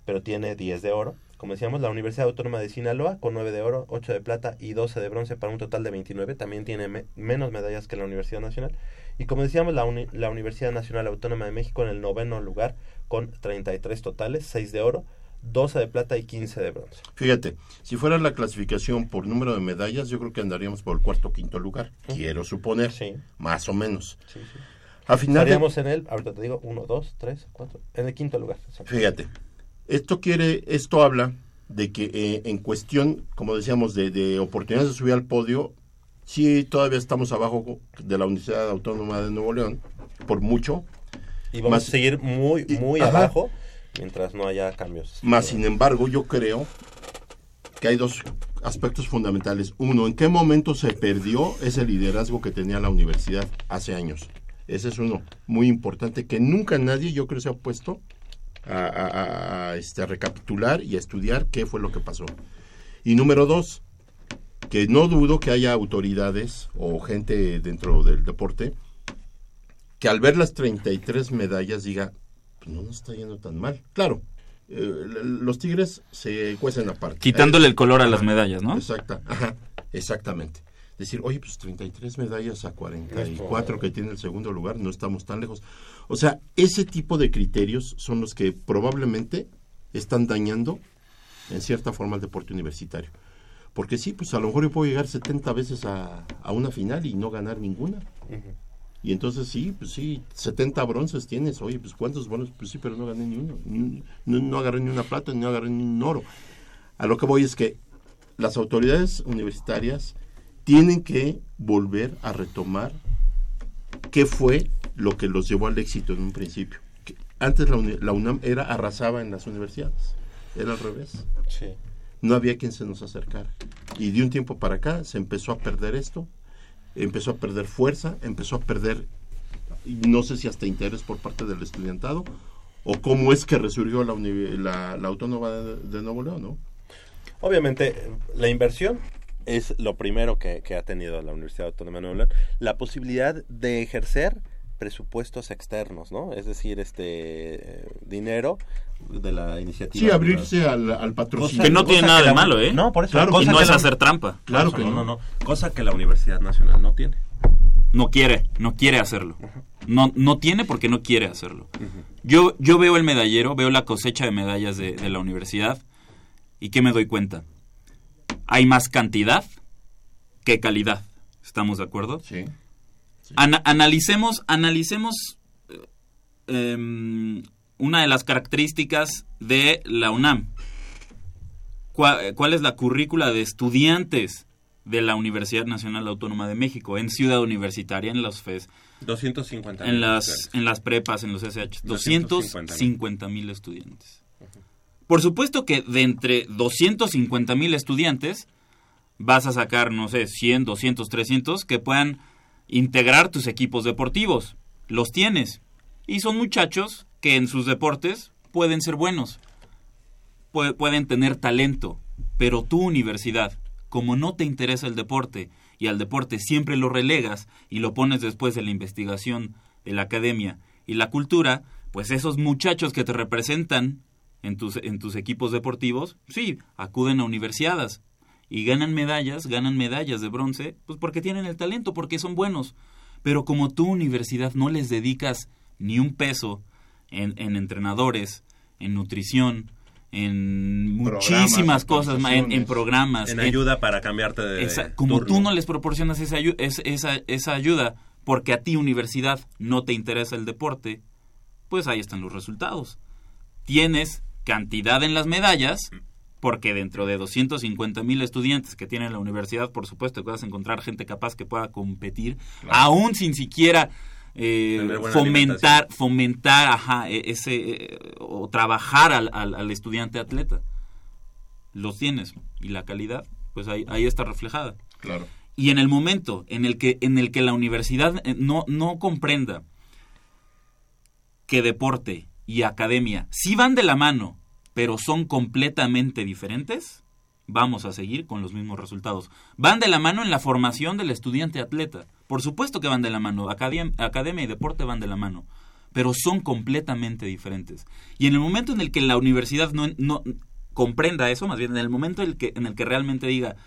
pero tiene 10 de oro. Como decíamos, la Universidad Autónoma de Sinaloa, con 9 de oro, 8 de plata y 12 de bronce, para un total de 29. También tiene me- menos medallas que la Universidad Nacional. Y como decíamos, la, la Universidad Nacional Autónoma de México en el noveno lugar, con 33 totales, 6 de oro, 12 de plata y 15 de bronce. Fíjate, si fuera la clasificación por número de medallas, yo creo que andaríamos por el cuarto o quinto lugar. Quiero suponer, Sí. más o menos. Sí, sí. A final de- Estaríamos en el, ahorita te digo, 1, 2, 3, 4, en el quinto lugar. Fíjate, esto quiere, esto habla de que eh, en cuestión, como decíamos, de, de oportunidades de subir al podio, sí todavía estamos abajo de la Universidad Autónoma de Nuevo León, por mucho, Y vamos Más- a seguir muy, y- muy ajá. Mientras no haya cambios. más sin embargo yo creo que hay dos aspectos fundamentales. Uno, ¿en qué momento se perdió ese liderazgo que tenía la universidad hace años? Ese es uno muy importante que nunca nadie, yo creo, se ha puesto a, este, a recapitular y a estudiar qué fue lo que pasó. Y número dos, que no dudo que haya autoridades o gente dentro del deporte que al ver las 33 medallas diga, pues no nos está yendo tan mal. Claro, eh, los tigres se cuecen aparte. Quitándole Eh, el color a las medallas, ¿no? Exacta, ajá, exactamente. Decir, oye, pues 33 medallas a 44 que tiene el segundo lugar, no estamos tan lejos. O sea, ese tipo de criterios son los que probablemente están dañando en cierta forma el deporte universitario. Porque sí, pues a lo mejor yo puedo llegar 70 veces a, a una final y no ganar ninguna. Y entonces sí, pues sí, 70 bronces tienes. Oye, pues ¿cuántos bronces? Pues sí, pero no gané ni uno. Ni- no, no agarré ni una plata, ni agarré ni un oro. A lo que voy es que las autoridades universitarias tienen que volver a retomar qué fue lo que los llevó al éxito en un principio. Que antes la, la UNAM era arrasaba en las universidades. Era al revés Sí. no había quien se nos acercara. Y de un tiempo para acá se empezó a perder esto, empezó a perder fuerza, empezó a perder, no sé si hasta interés por parte del estudiantado, o cómo es que resurgió la, la Autónoma de, de Nuevo León, ¿no? Obviamente, la inversión es lo primero que, que ha tenido la Universidad Autónoma de Nuevo León. La posibilidad de ejercer presupuestos externos, ¿no? Es decir, este eh, dinero de la iniciativa. Sí, abrirse al, al Cosa- patrocinio. Que no tiene nada de la- malo, ¿eh? No, por eso. Claro, Y cosa no que es la- hacer trampa. Claro que no. no, no. Cosa que la Universidad Nacional no tiene. No quiere, no quiere hacerlo. No, no tiene porque no quiere hacerlo. Yo, yo veo el medallero, veo la cosecha de medallas de, de la universidad y ¿qué me doy cuenta? Hay más cantidad que calidad. ¿Estamos de acuerdo? Sí. Ana- analicemos, analicemos eh, em, una de las características de la UNAM. ¿Cuál, cuál es la currícula de estudiantes de la Universidad Nacional Autónoma de México en Ciudad Universitaria, en los FES, 250 en las, en las prepas, en los SH? 250,000. 250 mil estudiantes. Por supuesto que de entre 250 mil estudiantes, vas a sacar, no sé, 100, 200, 300 que puedan integrar tus equipos deportivos. Los tienes. Y son muchachos que en sus deportes pueden ser buenos. Pue- pueden tener talento. Pero tu universidad, como no te interesa el deporte y al deporte siempre lo relegas y lo pones después de la investigación de la academia y la cultura, pues esos muchachos que te representan en tus, en tus equipos deportivos, sí, acuden a universidades y ganan medallas, ganan medallas de bronce, pues porque tienen el talento, porque son buenos. Pero como tu universidad no les dedicas ni un peso en, en entrenadores, en nutrición, en muchísimas cosas, en, en programas, En en- ayuda para cambiarte de esa- como turno. tú no les proporcionas esa, esa ayuda porque a ti universidad no te interesa el deporte, pues ahí están los resultados. Tienes cantidad en las medallas, porque dentro de 250 mil estudiantes que tiene la universidad, por supuesto que vas a encontrar gente capaz que pueda competir, aún sin siquiera eh, fomentar, fomentar ajá, e- ese, eh, o trabajar al, al- al estudiante atleta. Los tienes y la calidad, pues ahí, ahí está reflejada. Claro. Y en el momento en el que, en el que la universidad eh, no, no comprenda que deporte y academia sí van de la mano, pero son completamente diferentes, vamos a seguir con los mismos resultados. Van de la mano en la formación del estudiante atleta. Por supuesto que van de la mano. Academia, academia y deporte van de la mano. Pero son completamente diferentes. Y en el momento en el que la universidad no, no comprenda eso, más bien en el momento en el que, en el que realmente diga,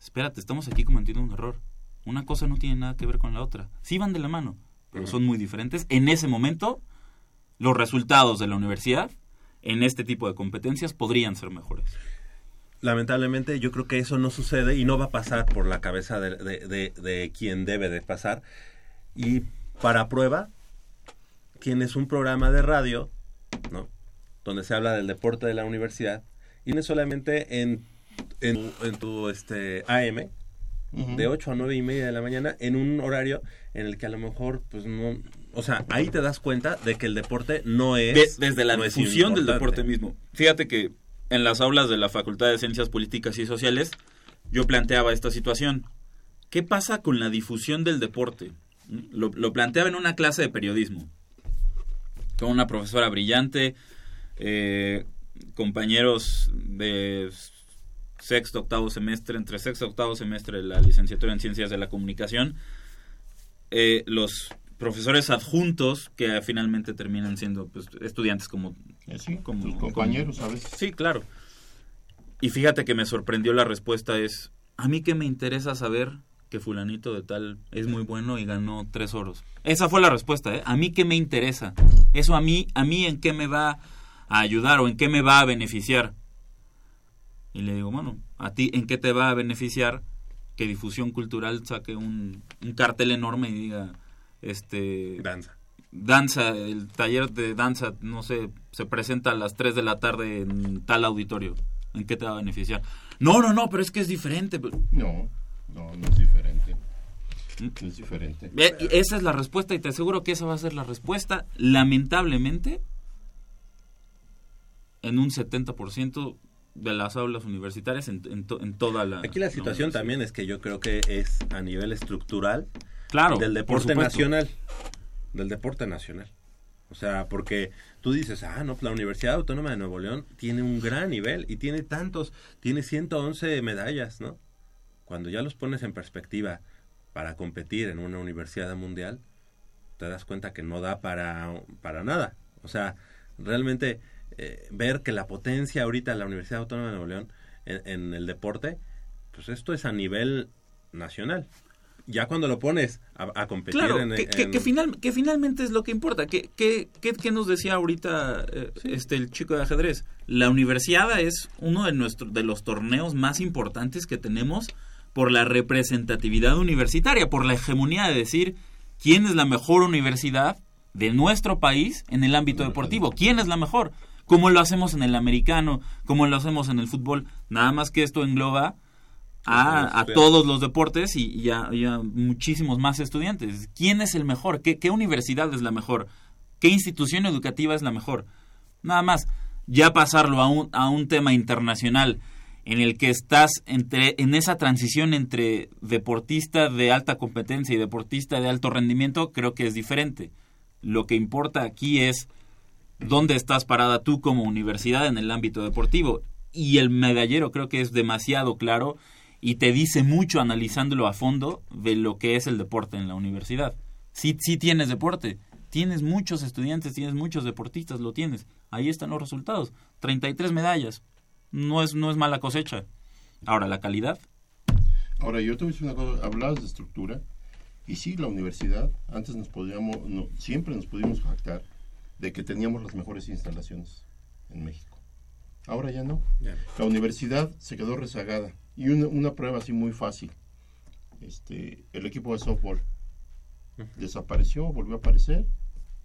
espérate, estamos aquí cometiendo un error. Una cosa no tiene nada que ver con la otra. Sí van de la mano, pero son muy diferentes. En ese momento, los resultados de la universidad en este tipo de competencias podrían ser mejores. Lamentablemente yo creo que eso no sucede y no va a pasar por la cabeza de, de- de- de quien debe de pasar. Y para prueba, tienes un programa de radio, ¿no? Donde se habla del deporte de la universidad y no solamente en, en, en tu este, AM, de 8 a 9 y media de la mañana, en un horario en el que a lo mejor, pues no... O sea, ahí te das cuenta de que el deporte no es... De- desde la no es difusión del deporte mismo. Fíjate que en las aulas de la Facultad de Ciencias Políticas y Sociales yo planteaba esta situación. ¿Qué pasa con la difusión del deporte? Lo, lo planteaba en una clase de periodismo con una profesora brillante, eh, compañeros de sexto, octavo semestre, entre sexto y octavo semestre de la licenciatura en Ciencias de la Comunicación, eh, los profesores adjuntos que finalmente terminan siendo pues, estudiantes como, Eh, Sí, como tus compañeros, ¿sabes? Sí, claro. Y fíjate que me sorprendió la respuesta es, a mí que me interesa saber que fulanito de tal es muy bueno y ganó tres oros. Esa fue la respuesta, ¿eh? A mí que me interesa. Eso a mí, a mí en qué me va a ayudar o en qué me va a beneficiar. Y le digo, bueno, a ti en qué te va a beneficiar que difusión cultural saque un, un cartel enorme y diga, este, Danza. danza, el taller de danza, no sé, se presenta a las 3 de la tarde en tal auditorio. ¿En qué te va a beneficiar? No, no, no, pero es que es diferente. No, no, no es diferente. No es diferente. Eh, esa es la respuesta y te aseguro que esa va a ser la respuesta, lamentablemente, en un 70% de las aulas universitarias en, en to- en toda la... Aquí la situación también es que yo creo que es a nivel estructural Claro, del por deporte nacional. Del deporte nacional. O sea, porque tú dices, ah, no, la Universidad Autónoma de Nuevo León tiene un gran nivel y tiene tantos, tiene 111 medallas, ¿no? Cuando ya los pones en perspectiva para competir en una universidad mundial, te das cuenta que no da para, para nada. O sea, realmente eh, ver que la potencia ahorita de la Universidad Autónoma de Nuevo León en, en el deporte, pues esto es a nivel nacional. Ya cuando lo pones a, a competir Claro, en, que, que- en- que final, que finalmente es lo que importa. ¿Qué, qué- qué nos decía ahorita eh, este el chico de ajedrez? La universidad es uno de, nuestros de los torneos más importantes que tenemos por la representatividad universitaria, por la hegemonía de decir quién es la mejor universidad de nuestro país en el ámbito deportivo. ¿Quién es la mejor? ¿Cómo lo hacemos en el americano? ¿Cómo lo hacemos en el fútbol? Nada más que esto engloba a, a todos los deportes y, y a, y a muchísimos más estudiantes. ¿Quién es el mejor? ¿Qué, ¿Qué universidad es la mejor? ¿Qué institución educativa es la mejor? Nada más, ya pasarlo a un, a un tema internacional en el que estás entre, en esa transición entre deportista de alta competencia y deportista de alto rendimiento, creo que es diferente. Lo que importa aquí es dónde estás parada tú como universidad en el ámbito deportivo. Y el medallero creo que es demasiado claro y te dice mucho analizándolo a fondo de lo que es el deporte en la universidad. Sí, sí tienes deporte, tienes muchos estudiantes, tienes muchos deportistas, lo tienes. Ahí están los resultados. 33 medallas. No es, no es mala cosecha. Ahora, la calidad. Ahora, yo te voy a decir una cosa, hablabas de estructura, y sí, la universidad, antes nos podíamos, no, siempre nos pudimos jactar de que teníamos las mejores instalaciones en México. Ahora ya no. La universidad se quedó rezagada. Y una, una prueba así muy fácil. Este, el equipo de softball desapareció, volvió a aparecer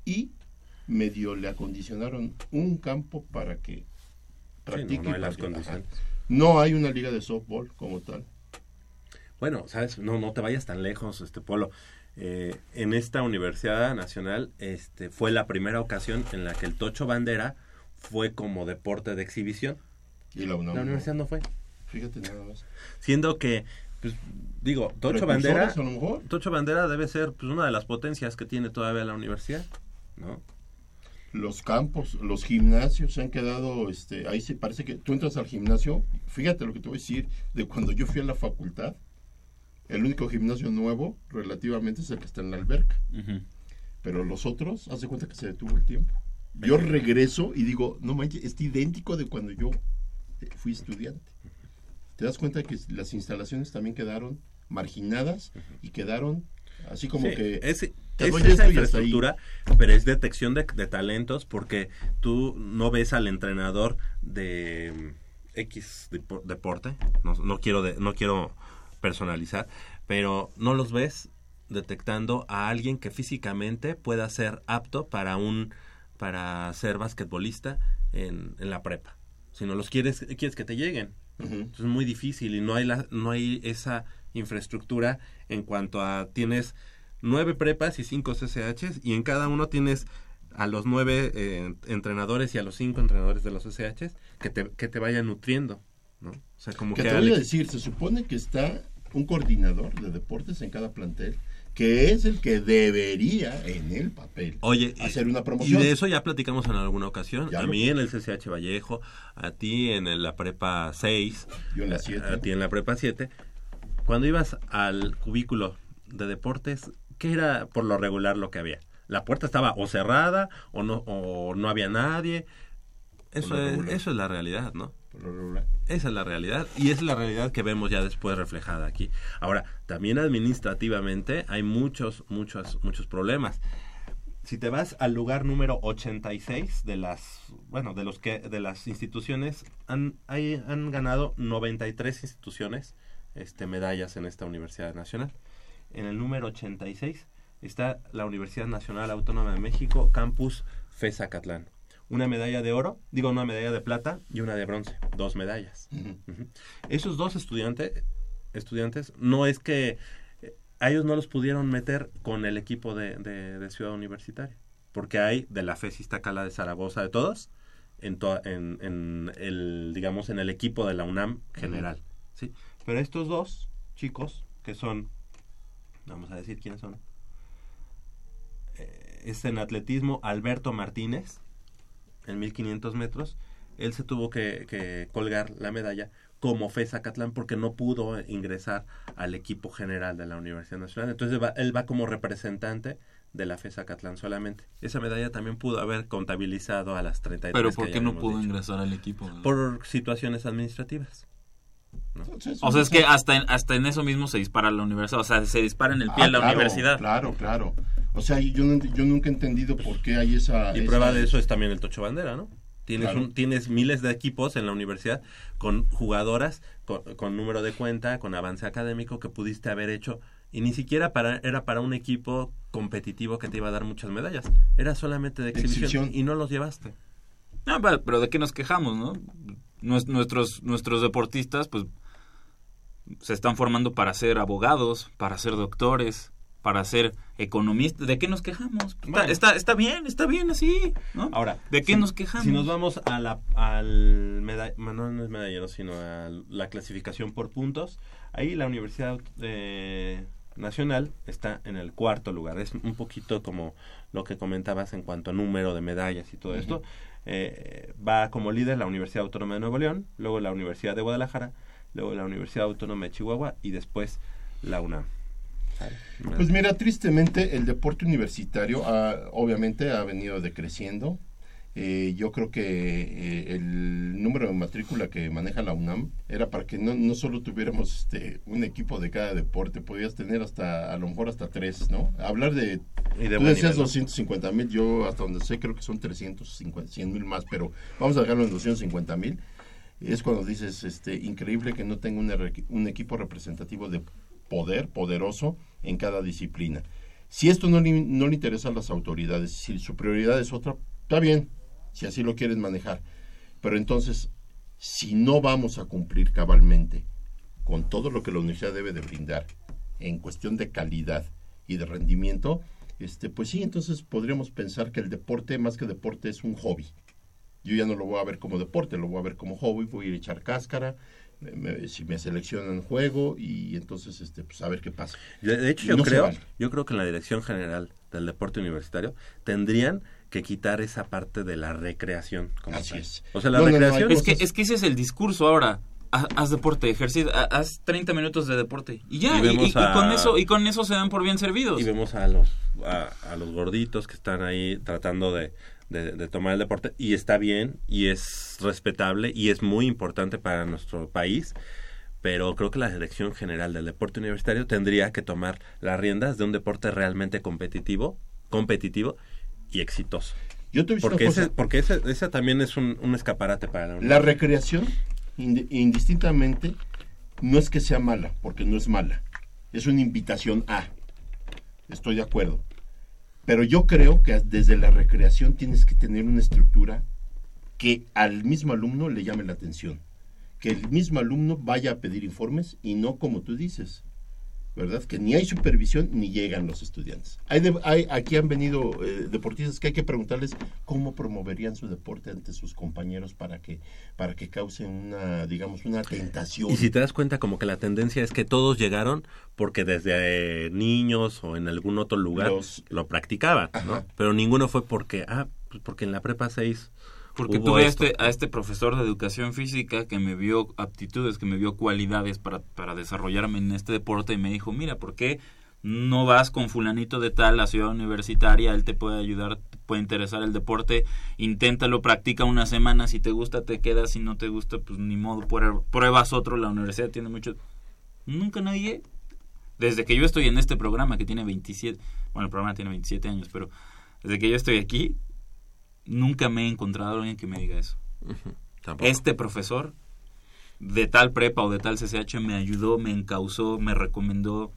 y medio le acondicionaron un campo para que Sí, practique. no, no hay las condiciones. No hay una liga de softball como tal. Bueno, sabes, no, no te vayas tan lejos, este Polo. Eh, en esta Universidad Nacional, este, fue la primera ocasión en la que el tocho bandera fue como deporte de exhibición. Y la UNAM. La no. universidad no fue. Fíjate nada más. Siendo que, pues, digo, tocho bandera, a lo mejor. tocho bandera debe ser pues, una de las potencias que tiene todavía la universidad, ¿no? los campos, los gimnasios se han quedado, este, ahí se parece que tú entras al gimnasio, fíjate lo que te voy a decir, de cuando yo fui a la facultad, el único gimnasio nuevo relativamente es el que está en la alberca, pero los otros, haz de cuenta que se detuvo el tiempo. Yo regreso y digo, no manches, es idéntico de cuando yo eh, fui estudiante. Te das cuenta que las instalaciones también quedaron marginadas y quedaron así como Sí, que... es, te es esa infraestructura, pero es detección de, de talentos porque tú no ves al entrenador de mm, X depo- deporte, no, no quiero de- no quiero personalizar, pero no los ves detectando a alguien que físicamente pueda ser apto para un para ser basquetbolista en, en la prepa. Si no los quieres quieres que te lleguen. Entonces es muy difícil y no hay la, no hay esa infraestructura en cuanto a tienes nueve prepas y cinco CCHs y en cada uno tienes a los nueve eh, entrenadores y a los cinco entrenadores de los CCHs que te, que te vayan nutriendo, ¿no? O sea, como Que que, te voy a decir, se supone que está un coordinador de deportes en cada plantel, que es el que debería en el papel Oye, hacer una y promoción. de eso ya platicamos en alguna ocasión. Ya a mí en el CCH Vallejo, a ti en la prepa 6, Yo en la a- ti en la prepa 7. Cuando ibas al cubículo de deportes, ¿qué era por lo regular lo que había? La puerta estaba o cerrada o no, o no había nadie. Eso es, eso es la realidad, ¿no? Esa es la realidad y es la realidad que vemos ya después reflejada aquí. Ahora, también administrativamente hay muchos, muchos, muchos problemas. Si te vas al lugar número 86 de las, bueno, de los que de las instituciones han han ganado 93 instituciones este medallas en esta Universidad Nacional. En el número 86 está la Universidad Nacional Autónoma de México, campus FESA Catlán. Una medalla de oro, digo una medalla de plata y una de bronce, dos medallas. Esos dos estudiantes, estudiantes, no es que eh, a ellos no los pudieron meter con el equipo de, de- de Ciudad Universitaria, porque hay de la FES Iztacala de Zaragoza, de todos, en, to- en, en el, digamos, en el equipo de la UNAM general. ¿sí? Pero estos dos chicos, que son, vamos a decir quiénes son, eh, es en atletismo Alberto Martínez, en 1500 metros, él se tuvo que, que colgar la medalla como FES Acatlán porque no pudo ingresar al equipo general de la Universidad Nacional. Entonces va- él va como representante de la FES Acatlán solamente. Esa medalla también pudo haber contabilizado a las 33 Pero ¿por qué no pudo dicho. ingresar al equipo? no? Por situaciones administrativas. Entonces, O sea, es que hasta en, hasta en eso mismo se dispara la universidad. O sea, se dispara en el pie Ah, la claro, universidad. Claro, claro. O sea, yo, no nunca he entendido por qué hay esa... Y esa- prueba de eso es también el Tocho Bandera, ¿no? Tienes, Claro. un- tienes miles de equipos en la universidad con jugadoras, con, con número de cuenta, con avance académico que pudiste haber hecho y ni siquiera para, era para un equipo competitivo que te iba a dar muchas medallas. Era solamente de exhibición, exhibición. y no los llevaste. Ah, pa- pero ¿de qué nos quejamos, no? Nues- Nuestros, nuestros deportistas, pues, se están formando para ser abogados, para ser doctores, para ser economistas. ¿De qué nos quejamos? Está, Bueno. está, está bien, está bien así, ¿no? Ahora, ¿de qué si- nos quejamos? Si nos vamos a la, al meda- no, no es medallero, sino a la clasificación por puntos, ahí la Universidad eh, Nacional está en el cuarto lugar. Es un poquito como lo que comentabas en cuanto a número de medallas y todo esto. Eh, va como líder la Universidad Autónoma de Nuevo León, luego la Universidad de Guadalajara, luego la Universidad Autónoma de Chihuahua y después la UNAM. Pues mira, tristemente el deporte universitario ha- obviamente ha venido decreciendo. Eh, yo creo que eh, el número de matrícula que maneja la UNAM era para que no, no solo tuviéramos este, un equipo de cada deporte, podías tener hasta, a lo mejor hasta tres, ¿no? Hablar de, Y de tú decías nivel, ¿no? 250 mil, yo hasta donde sé creo que son 350, 100 mil más, pero vamos a dejarlo en 250 mil. Es cuando dices, este, increíble que no tenga un equipo representativo de poder, poderoso, en cada disciplina. Si esto no le, no le interesa a las autoridades, si su prioridad es otra, está bien, si así lo quieren manejar. Pero entonces, si no vamos a cumplir cabalmente con todo lo que la universidad debe de brindar en cuestión de calidad y de rendimiento, este, pues sí, entonces podríamos pensar que el deporte, más que deporte, es un hobby. Yo ya no lo voy a ver como deporte, lo voy a ver como hobby, voy a ir a echar cáscara, me- si me seleccionan juego y entonces este pues a ver qué pasa. De, hecho, yo no creo, vale. yo creo que en la Dirección General del Deporte Universitario tendrían que quitar esa parte de la recreación. como Así tal. es. O sea, la No, no, no, recreación... Es que, es que ese es el discurso ahora. Haz, haz deporte, ejercicio, ha- haz 30 minutos de deporte. Y ya, Y y, vemos y- y a- con eso, y con eso se dan por bien servidos. y vemos a los a, a los gorditos que están ahí tratando de, de- de tomar el deporte y está bien y es respetable y es muy importante para nuestro país pero creo que la dirección general del deporte universitario tendría que tomar las riendas de un deporte realmente competitivo competitivo y exitoso Yo te porque ese, porque ese, ese también es un, un escaparate para la La recreación, ind- indistintamente, no es que sea mala, porque no es mala. Es una invitación a. Estoy de acuerdo. Pero yo creo que desde la recreación tienes que tener una estructura que al mismo alumno le llame la atención. Que el mismo alumno vaya a pedir informes y no como tú dices. ¿Verdad? Que ni hay supervisión ni llegan los estudiantes. Hay de- hay- aquí han venido eh, deportistas que hay que preguntarles cómo promoverían su deporte ante sus compañeros para que, para que causen una, digamos, una tentación. Y si te das cuenta, como que la tendencia es que todos llegaron porque desde eh, niños o en algún otro lugar Los- lo practicaban, ¿no? Pero ninguno fue porque, ah, pues porque en la prepa 6 Porque hubo tuve a este, a este profesor de educación física que me vio aptitudes, que me vio cualidades para, para desarrollarme en este deporte y me dijo, mira, ¿por qué no vas con fulanito de tal a ciudad universitaria? Él te puede ayudar, te puede interesar el deporte, inténtalo, practica una semana, si te gusta te quedas, si no te gusta, pues ni modo, prueb- pruebas otro, la universidad tiene mucho... Nunca nadie, desde que yo estoy en este programa que tiene 27, bueno, el programa tiene 27 años, pero desde que yo estoy aquí, nunca me he encontrado alguien que me diga eso. Este profesor de tal prepa o de tal CCH me ayudó, me encausó, me recomendó,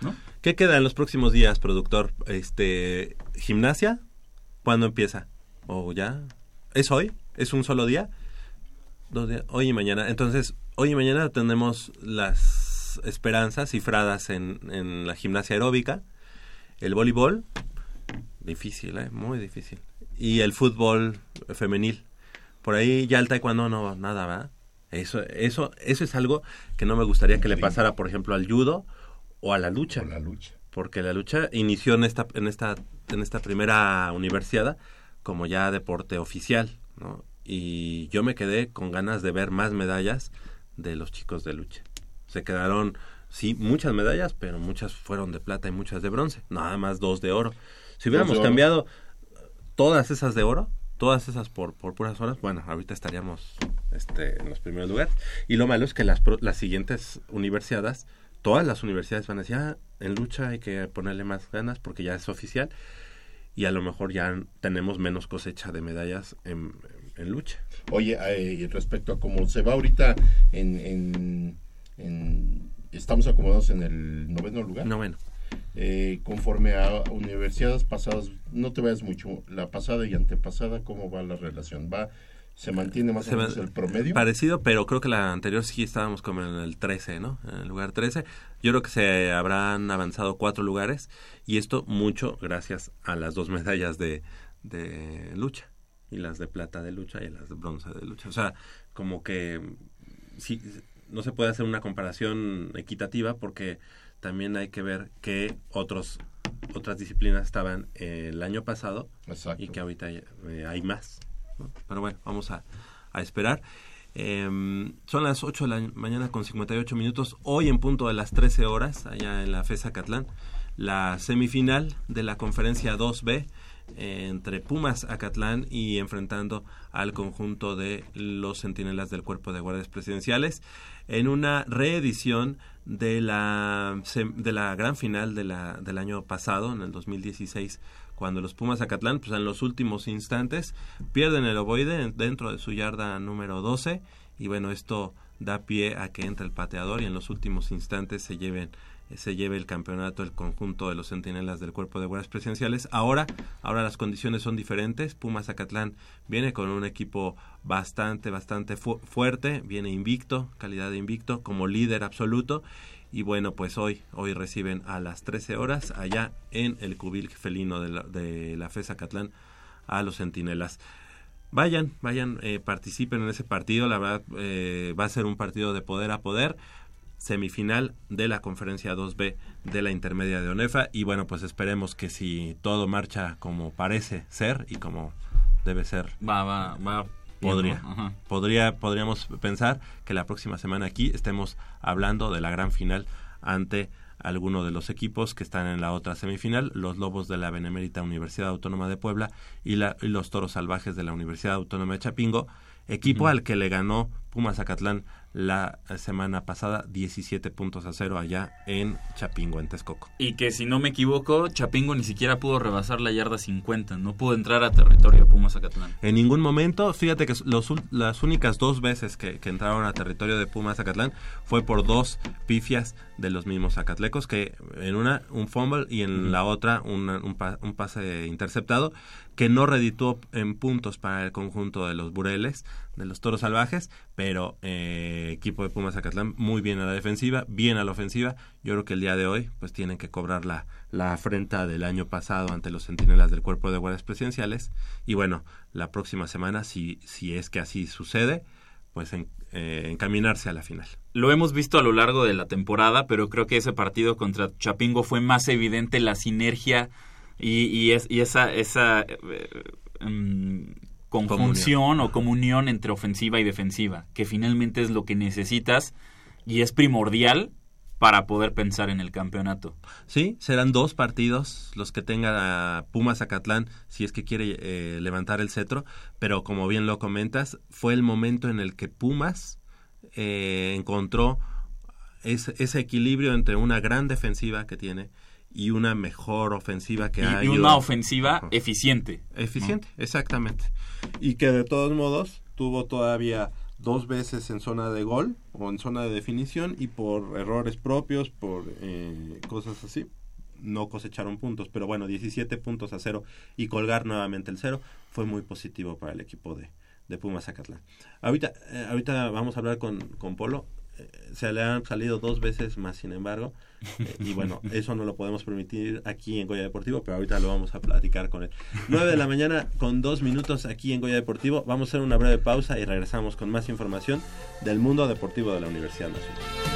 ¿no? ¿Qué queda en los próximos días, productor? Este, ¿Gimnasia? ¿Cuándo empieza? ¿O ya? ¿Es hoy? ¿Es un solo día? Dos días. Hoy y mañana. Entonces, hoy y mañana tenemos las esperanzas cifradas en, en la gimnasia aeróbica, el voleibol, difícil, ¿eh? muy difícil, y el fútbol femenil. Por ahí ya el taekwondo no, nada, ¿va? Eso, eso, eso es algo que no me gustaría que le pasara, por ejemplo, al judo o a la lucha la lucha. porque la lucha inició en esta en esta en esta primera universidad como ya deporte oficial, ¿no? Y yo me quedé con ganas de ver más medallas de los chicos de lucha. Se quedaron sí muchas medallas, pero muchas fueron de plata y muchas de bronce, nada más dos de oro. Si hubiéramos cambiado todas esas de oro, todas esas por, por puras horas, bueno, ahorita estaríamos este, en los primeros lugares. Y lo malo es que las, las siguientes universidades, todas las universidades van a decir, ah, en lucha hay que ponerle más ganas porque ya es oficial y a lo mejor ya tenemos menos cosecha de medallas en, en lucha. Oye, eh, respecto a cómo se va ahorita en, en- en- estamos acomodados en el noveno lugar. No, bueno. Eh, conforme a universidades pasadas, no te vayas mucho, la pasada y antepasada, ¿cómo va la relación? ¿Va Se mantiene más Se o menos el promedio. Parecido, pero creo que la anterior sí estábamos como en el 13, ¿no? En el lugar 13. Yo creo que se habrán avanzado cuatro lugares y esto mucho gracias a las dos medallas de, de lucha y las de plata de lucha y las de bronce de lucha. O sea, como que sí, no se puede hacer una comparación equitativa porque también hay que ver que otros otras disciplinas estaban eh, el año pasado Exacto. y que ahorita eh, hay más. ¿no? Pero bueno, vamos a, a esperar. Em, son las 8 de la mañana con 58 minutos. Hoy en punto de las 13 horas, allá en la FESA Catlán, la semifinal de la conferencia 2B eh, entre Pumas Acatlán y enfrentando al conjunto de los centinelas del Cuerpo de Guardias Presidenciales en una reedición de la, de la gran final de la, del año pasado, en el 2016, cuando los Pumas Acatlán, pues en los últimos instantes, pierden el ovoide dentro de su yarda número 12 y bueno, esto da pie a que entre el pateador y en los últimos instantes se lleven se lleve el campeonato el conjunto de los centinelas del cuerpo de guardias presidenciales. Ahora, ahora las condiciones son diferentes. Pumas Acatlán viene con un equipo bastante, bastante fu- fuerte, viene invicto, calidad de invicto, como líder absoluto. Y bueno, pues hoy, hoy reciben a las 13 horas allá en el cubil felino de la, de la FES Acatlán a los centinelas. Vayan, vayan, eh, participen en ese partido. La verdad, eh, va a ser un partido de poder a poder semifinal de la conferencia 2B de la intermedia de ONEFA y bueno pues esperemos que si todo marcha como parece ser y como debe ser Va, va, va. podría Ajá. podría podríamos pensar que la próxima semana aquí estemos hablando de la gran final ante alguno de los equipos que están en la otra semifinal, los Lobos de la Benemérita Universidad Autónoma de Puebla y, la- y los Toros Salvajes de la Universidad Autónoma de Chapingo, equipo al que le ganó Pumas Zacatlán la semana pasada 17 puntos a cero allá en Chapingo, en Texcoco. Y que si no me equivoco, Chapingo ni siquiera pudo rebasar la yarda 50. No pudo entrar a territorio Pumas Zacatlán. En ningún momento, fíjate que los, las únicas dos veces que, que entraron a territorio de Pumas Zacatlán fue por dos pifias de los mismos Zacatlecos, que en una un fumble y en la otra una- un, pa- un pase interceptado, que no redituó en puntos para el conjunto de los Bureles, de los Toros Salvajes, pero eh, equipo de Pumas Zacatlán muy bien a la defensiva, bien a la ofensiva. Yo creo que el día de hoy pues tienen que cobrar la, la afrenta del año pasado ante los centinelas del Cuerpo de Guardias Presidenciales. Y bueno, la próxima semana, si, si es que así sucede, pues en- eh, encaminarse a la final. Lo hemos visto a lo largo de la temporada, pero creo que ese partido contra Chapingo fue más evidente la sinergia y, y, es- y esa, esa eh, em, conjunción o comunión entre ofensiva y defensiva, que finalmente es lo que necesitas y es primordial para poder pensar en el campeonato. Sí, serán dos partidos los que tenga Pumas Zacatlán si es que quiere eh, levantar el cetro, pero como bien lo comentas, fue el momento en el que Pumas eh, encontró ese, ese equilibrio entre una gran defensiva que tiene y una mejor ofensiva que Y, hay. y una ofensiva eficiente. Eficiente, exactamente. Y que de todos modos tuvo todavía dos veces en zona de gol o en zona de definición y por errores propios, por eh, cosas así, no cosecharon puntos. Pero bueno, 17 puntos a cero y colgar nuevamente el cero fue muy positivo para el equipo de, de Pumas Zacatlán. Ahorita, eh, ahorita vamos a hablar con, con Polo. Se le han salido dos veces más, sin embargo. Eh, y bueno, eso no lo podemos permitir aquí en Goya Deportivo, pero ahorita lo vamos a platicar con él. 9 de la mañana con dos minutos aquí en Goya Deportivo. Vamos a hacer una breve pausa y regresamos con más información del mundo deportivo de la Universidad Nacional.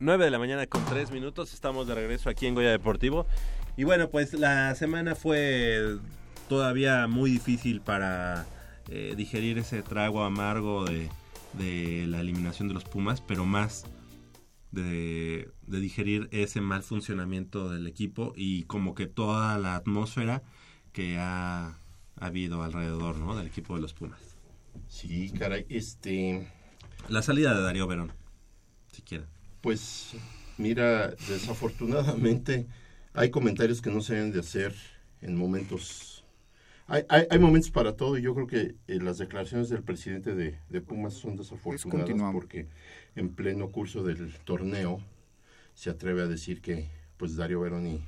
9 de la mañana con 3 minutos, estamos de regreso aquí en Goya Deportivo. Y bueno, pues la semana fue todavía muy difícil para eh, digerir ese trago amargo de, de la eliminación de los Pumas, pero más de, de digerir ese mal funcionamiento del equipo y como que toda la atmósfera que ha, habido alrededor ¿no? del equipo de los Pumas. Sí, caray, este... La salida de Darío Verón, si quieren. Pues mira, desafortunadamente hay comentarios que no se deben de hacer en momentos... Hay, hay, hay momentos para todo y yo creo que eh, las declaraciones del presidente de, de Pumas son desafortunadas porque en pleno curso del torneo se atreve a decir que pues Darío Verón y,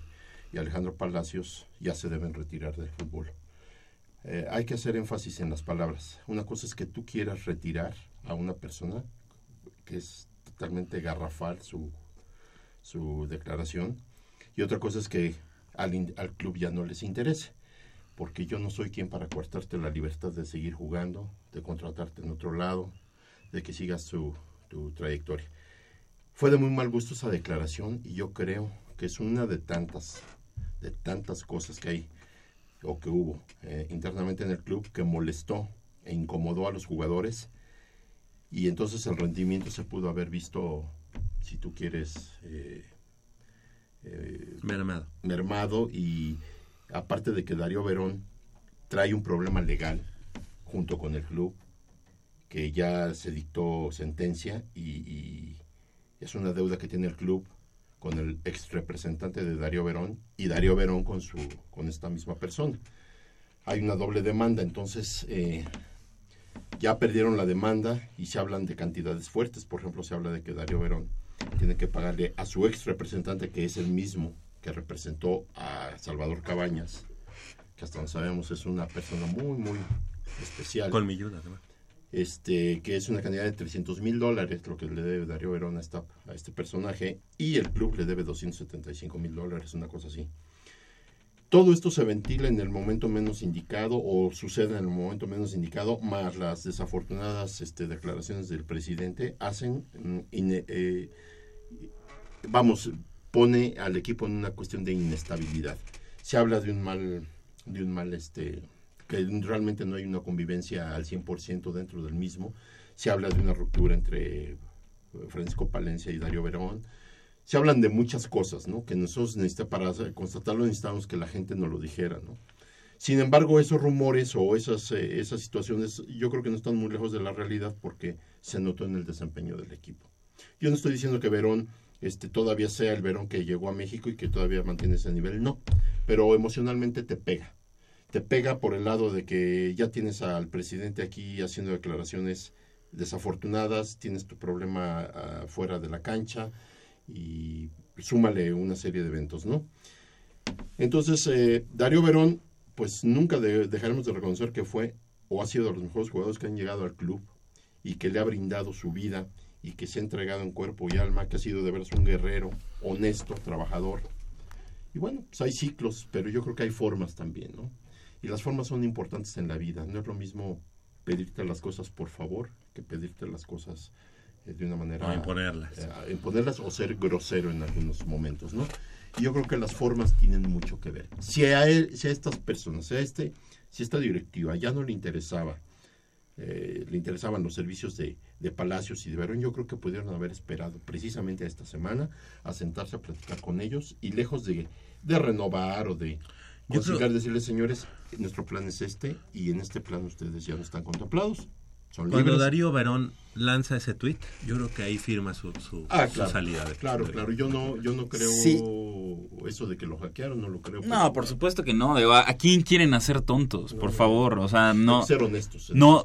y Alejandro Palacios ya se deben retirar del fútbol. Eh, hay que hacer énfasis en las palabras. Una cosa es que tú quieras retirar a una persona que es garrafal su, su declaración. Y otra cosa es que al, al club ya no les interese. Porque yo no soy quien para cortarte la libertad de seguir jugando, de contratarte en otro lado, de que sigas tu, tu trayectoria. Fue de muy mal gusto esa declaración y yo creo que es una de tantas, de tantas cosas que hay o que hubo eh, internamente en el club que molestó e incomodó a los jugadores y entonces el rendimiento se pudo haber visto, si tú quieres, eh, eh, Mermado. mermado y aparte de que Darío Verón trae un problema legal junto con el club que ya se dictó sentencia y, y es una deuda que tiene el club con el ex representante de Darío Verón y Darío Verón con su con esta misma persona. Hay una doble demanda, entonces eh, ya perdieron la demanda y se hablan de cantidades fuertes. Por ejemplo, se habla de que Darío Verón tiene que pagarle a su ex representante, que es el mismo que representó a Salvador Cabañas, que hasta donde sabemos es una persona muy, muy especial. Colmilluda, además. Este, que es una cantidad de 300 mil dólares, lo que le debe Darío Verón a, esta- a este personaje, y el club le debe 275 mil dólares, una cosa así. Todo esto se ventila en el momento menos indicado o sucede en el momento menos indicado, más las desafortunadas este, declaraciones del presidente hacen, mm, eh, vamos, pone al equipo en una cuestión de inestabilidad. Se habla de un mal, de un mal, este, que realmente no hay una convivencia al 100% dentro del mismo. Se habla de una ruptura entre Francisco Palencia y Darío Verón. Se hablan de muchas cosas, ¿no? Que nosotros necesita, para constatarlo necesitamos que la gente nos lo dijera, ¿no? Sin embargo, esos rumores o esas, eh, esas situaciones yo creo que no están muy lejos de la realidad porque se notó en el desempeño del equipo. Yo no estoy diciendo que Verón este, todavía sea el Verón que llegó a México y que todavía mantiene ese nivel, no, pero emocionalmente te pega. Te pega por el lado de que ya tienes al presidente aquí haciendo declaraciones desafortunadas, tienes tu problema ah, fuera de la cancha y súmale una serie de eventos, ¿no? Entonces, eh, Darío Verón, pues nunca de- dejaremos de reconocer que fue o ha sido de los mejores jugadores que han llegado al club y que le ha brindado su vida y que se ha entregado en cuerpo y alma, que ha sido de veras un guerrero, honesto, trabajador. Y bueno, pues hay ciclos, pero yo creo que hay formas también, ¿no? Y las formas son importantes en la vida. No es lo mismo pedirte las cosas por favor que pedirte las cosas de una manera... O imponerlas. eh, imponerlas o ser grosero en algunos momentos, ¿no? Y yo creo que las formas tienen mucho que ver. Si a, él, si a estas personas, si a este, si esta directiva ya no le interesaba, eh, le interesaban los servicios de, de Palacios y de Verón, yo creo que pudieron haber esperado precisamente a esta semana a sentarse a platicar con ellos y lejos de, de renovar o de Yo creo- decirles, señores, nuestro plan es este y en este plan ustedes ya no están contemplados. Son Cuando libres. Darío Verón lanza ese tweet, yo creo que ahí firma su, su, Ah, su claro, salida. de- claro, de- claro. Yo no, yo no creo Sí. eso de que lo hackearon, no lo creo. No, por supuesto que no. digo, ¿A a quién quieren hacer tontos? Por favor, o sea, no. Ser honestos No,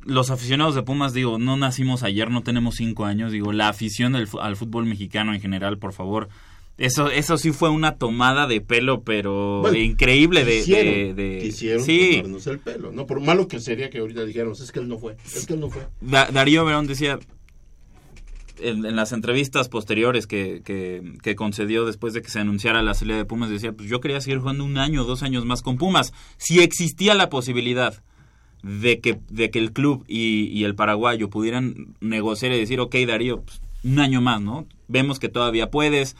los aficionados de Pumas, digo, no nacimos ayer, no tenemos cinco años. Digo, la afición del al fútbol mexicano en general, por favor. Eso, eso sí fue una tomada de pelo, pero Bueno, increíble de, quisieron, de, de- quisieron sí. tomarnos el pelo, ¿no? Por malo que sería que ahorita dijéramos, es que él no fue, es que él no fue. Da- Darío Verón decía en, en las entrevistas posteriores que, que, que concedió después de que se anunciara la salida de Pumas, decía, pues yo quería seguir jugando un año o dos años más con Pumas. Si existía la posibilidad de que, de que el club y, y el paraguayo pudieran negociar y decir, ok, Darío, pues, un año más, ¿no? Vemos que todavía puedes,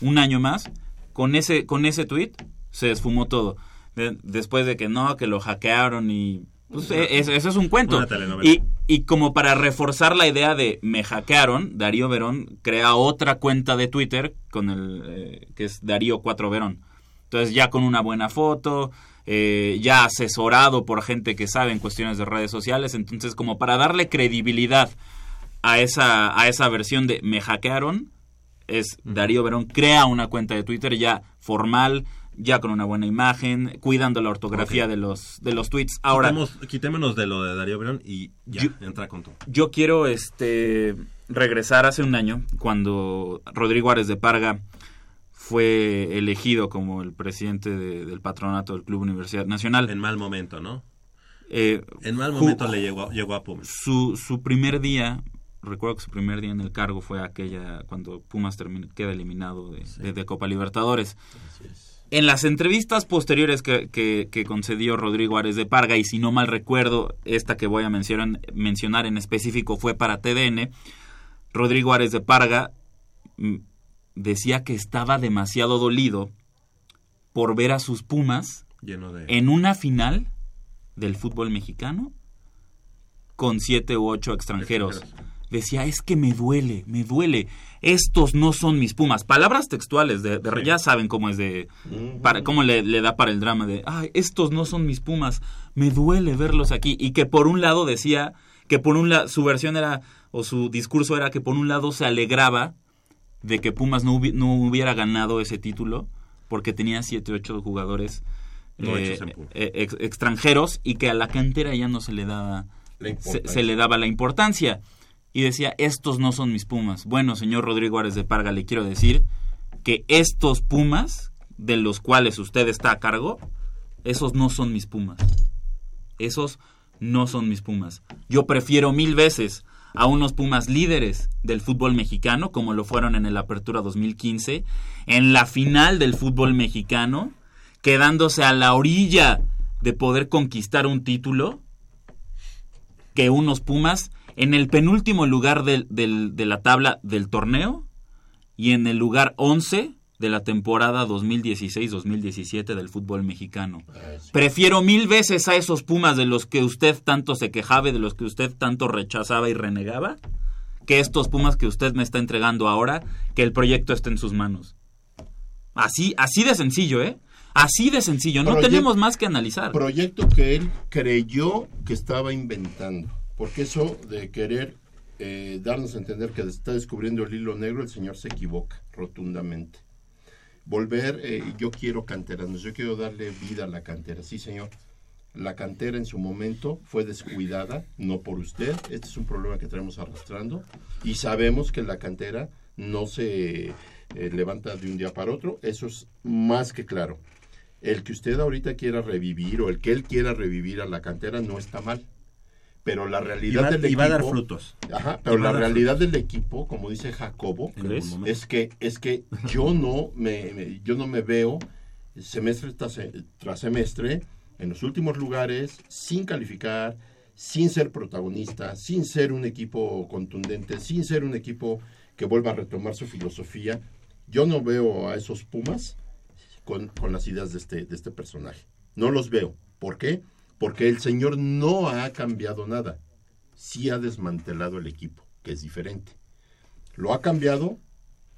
un año más. Con ese, con ese tweet se esfumó todo. De- después de que no, que lo hackearon y... Pues, e- eso, eso es un cuento. Y, y como para reforzar la idea de me hackearon, Darío Verón crea otra cuenta de Twitter con el eh, que es Darío 4 Verón. Entonces ya con una buena foto, eh, ya asesorado por gente que sabe en cuestiones de redes sociales, entonces como para darle credibilidad a esa a esa versión de me hackearon es Darío Verón crea una cuenta de Twitter ya formal, ya con una buena imagen, cuidando la ortografía de los de los tweets. Ahora Quitemos- quitémonos de lo de Darío Verón y ya, Yo- entra con todo. yo quiero este regresar hace un año cuando Rodrigo Ares de Parga fue elegido como el presidente de- del patronato del Club Universidad Nacional. En mal momento, ¿no? Eh, En mal ju- momento le llegó, llegó a Pumas. su, su primer día, recuerdo que su primer día en el cargo fue aquella cuando Pumas termina, queda eliminado de, de- de Copa Libertadores. En las entrevistas posteriores que, que- que concedió Rodrigo Ares de Parga, y si no mal recuerdo, esta que voy a mencionar, mencionar en específico fue para TDN, Rodrigo Ares de Parga mm, decía que estaba demasiado dolido por ver a sus Pumas Lleno de... en una final del fútbol mexicano con siete u ocho extranjeros. Extranjeros. Decía, es que me duele, me duele. Estos no son mis Pumas. Palabras textuales, de, ya saben cómo es de... Para, cómo le, le da para el drama de, ay, estos no son mis Pumas, me duele verlos aquí. Y que por un lado decía que por un lado, su versión era, o su discurso era que por un lado se alegraba de que Pumas no, hubi- no hubiera ganado ese título, porque tenía siete, ocho jugadores No eh, eh, ex- extranjeros y que a la cantera ya no se le daba se le daba la importancia y decía estos no son mis Pumas. Bueno señor Rodrigo Ares de Parga le quiero decir que estos Pumas de los cuales usted está a cargo esos no son mis Pumas. Esos no son mis Pumas. Yo prefiero mil veces a unos Pumas líderes del fútbol mexicano como lo fueron en el Apertura 2015 en la final del fútbol mexicano quedándose a la orilla de poder conquistar un título que unos Pumas en el penúltimo lugar del- del- de la tabla del torneo y en el lugar 11 de la temporada 2016-2017 del fútbol mexicano. Prefiero mil veces a esos Pumas de los que usted tanto se quejaba y de los que usted tanto rechazaba y renegaba, que estos Pumas que usted me está entregando ahora, que el proyecto esté en sus manos. Así, así de sencillo, ¿eh? Así de sencillo. No tenemos más que analizar. Proyecto que él creyó que estaba inventando. Porque eso de querer eh, darnos a entender que está descubriendo el hilo negro, el señor se equivoca rotundamente. Volver, eh, yo quiero canteranos, yo quiero darle vida a la cantera. Sí, señor. La cantera en su momento fue descuidada, no por usted. Este es un problema que traemos arrastrando. Y sabemos que la cantera no se eh, levanta de un día para otro. Eso es más que claro. El que usted ahorita quiera revivir o el que él quiera revivir a la cantera no está mal. Pero la realidad va, del y va a dar equipo- frutos. Ajá, pero la realidad del equipo, como dice Jacobo, es que es que yo no me, me- yo no me veo semestre tras, tras semestre en los últimos lugares sin calificar, sin ser protagonista, sin ser un equipo contundente, sin ser un equipo que vuelva a retomar su filosofía. Yo no veo a esos Pumas con, con las ideas de este, de este personaje. No los veo. ¿Por qué? Porque el señor no ha cambiado nada. Sí ha desmantelado el equipo, que es diferente. Lo ha cambiado,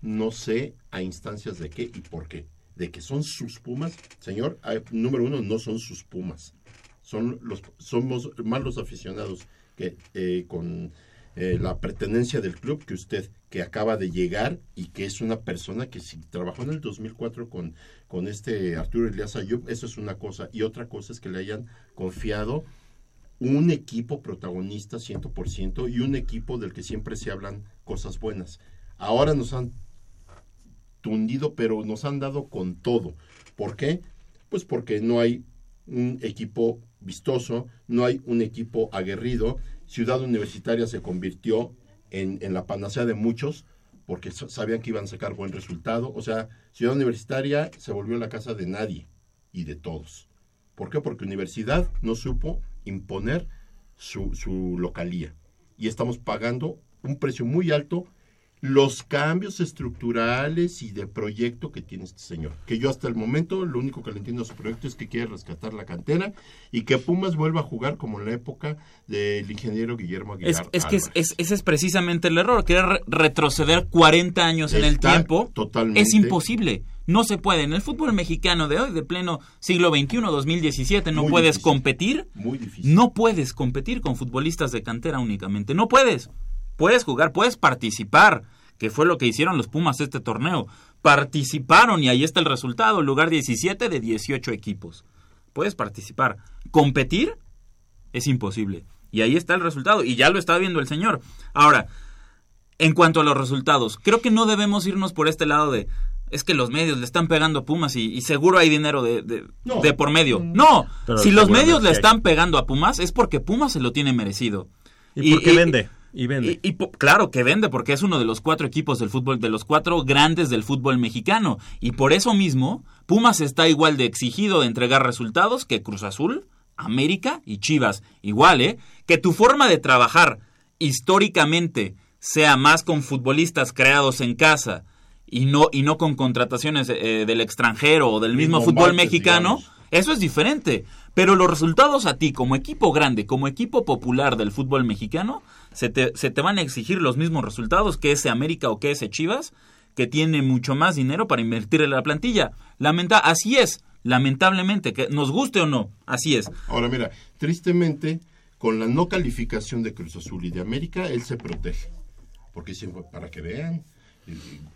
no sé a instancias de qué y por qué. De que son sus Pumas. Señor, número uno, no son sus Pumas. Son los, somos más los aficionados que eh, con eh, la pertenencia del club que usted que acaba de llegar y que es una persona que si trabajó en el 2004 con, con este Arturo Elias Ayub, eso es una cosa. Y otra cosa es que le hayan confiado un equipo protagonista 100% y un equipo del que siempre se hablan cosas buenas. Ahora nos han tundido, pero nos han dado con todo. ¿Por qué? Pues porque no hay un equipo vistoso, no hay un equipo aguerrido. Ciudad Universitaria se convirtió en, en la panacea de muchos porque sa- sabían que iban a sacar buen resultado. O sea, Ciudad Universitaria se volvió la casa de nadie y de todos. ¿Por qué? Porque Universidad no supo imponer su, su localía. Y estamos pagando un precio muy alto los cambios estructurales y de proyecto que tiene este señor. Que yo hasta el momento lo único que le entiendo a su proyecto es que quiere rescatar la cantera y que Pumas vuelva a jugar como en la época del ingeniero Guillermo Aguilar. es que es- ese es precisamente el error, querer re- retroceder 40 años en el tiempo totalmente- es imposible. No se puede. En el fútbol mexicano de hoy, de pleno siglo XXI, 2017, no Muy puedes difícil. competir. Muy difícil. No puedes competir con futbolistas de cantera únicamente. No puedes. Puedes jugar, puedes participar, que fue lo que hicieron los Pumas este torneo. Participaron y ahí está el resultado, lugar 17 de 18 equipos. Puedes participar. Competir es imposible. Y ahí está el resultado. Y ya lo está viendo el señor. Ahora, en cuanto a los resultados, creo que no debemos irnos por este lado de... Es que los medios le están pegando a Pumas y, y seguro hay dinero de, de- No. de por medio. No, Pero si los medios le están pegando a Pumas es porque Pumas se lo tiene merecido. Y porque vende, y vende. Y, claro que vende, porque es uno de los cuatro equipos del fútbol, de los cuatro grandes del fútbol mexicano. Y por eso mismo, Pumas está igual de exigido de entregar resultados que Cruz Azul, América y Chivas. Igual, ¿eh? Que tu forma de trabajar históricamente sea más con futbolistas creados en casa y no, y no con contrataciones eh, del extranjero o del mismo Mismo fútbol mexicano, digamos. Eso es diferente. Pero los resultados a ti, como equipo grande, como equipo popular del fútbol mexicano, se te, se te van a exigir los mismos resultados que ese América o que ese Chivas, que tiene mucho más dinero para invertir en la plantilla. Lamenta así es, lamentablemente, que nos guste o no, así es. Ahora mira, tristemente, con la no calificación de Cruz Azul y de América, él se protege. Porque siempre, para que vean,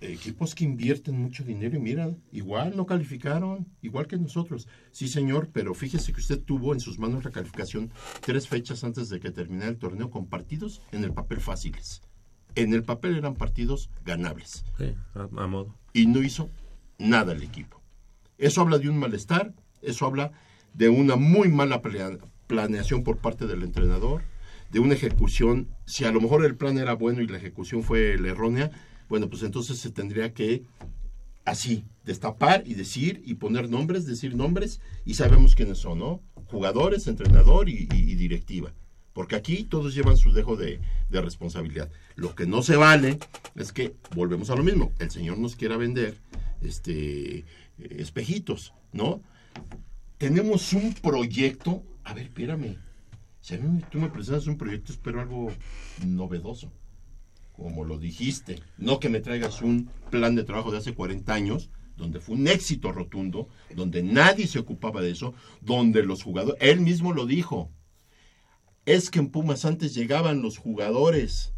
equipos que invierten mucho dinero y mira, igual no calificaron, igual que nosotros. Sí, señor, pero fíjese que usted tuvo en sus manos la calificación tres fechas antes de que terminara el torneo con partidos en el papel fáciles. En el papel eran partidos ganables Sí, a, a modo. y no hizo nada el equipo. Eso habla de un malestar, eso habla de una muy mala planeación por parte del entrenador, de una ejecución, si a lo mejor el plan era bueno y la ejecución fue la errónea, bueno, pues entonces se tendría que así, destapar y decir y poner nombres, decir nombres y sabemos quiénes son, ¿no? Jugadores, entrenador y, directiva. Porque aquí todos llevan su dejo de, de responsabilidad. Lo que no se vale es que volvemos a lo mismo. El señor nos quiera vender este espejitos, ¿no? Tenemos un proyecto. A ver, espérame. Si a mí tú me presentas un proyecto, espero algo novedoso. Como lo dijiste. No que me traigas un plan de trabajo de hace 40 años, donde fue un éxito rotundo, donde nadie se ocupaba de eso, donde los jugadores. Él mismo lo dijo. Es que en Pumas antes llegaban los jugadores.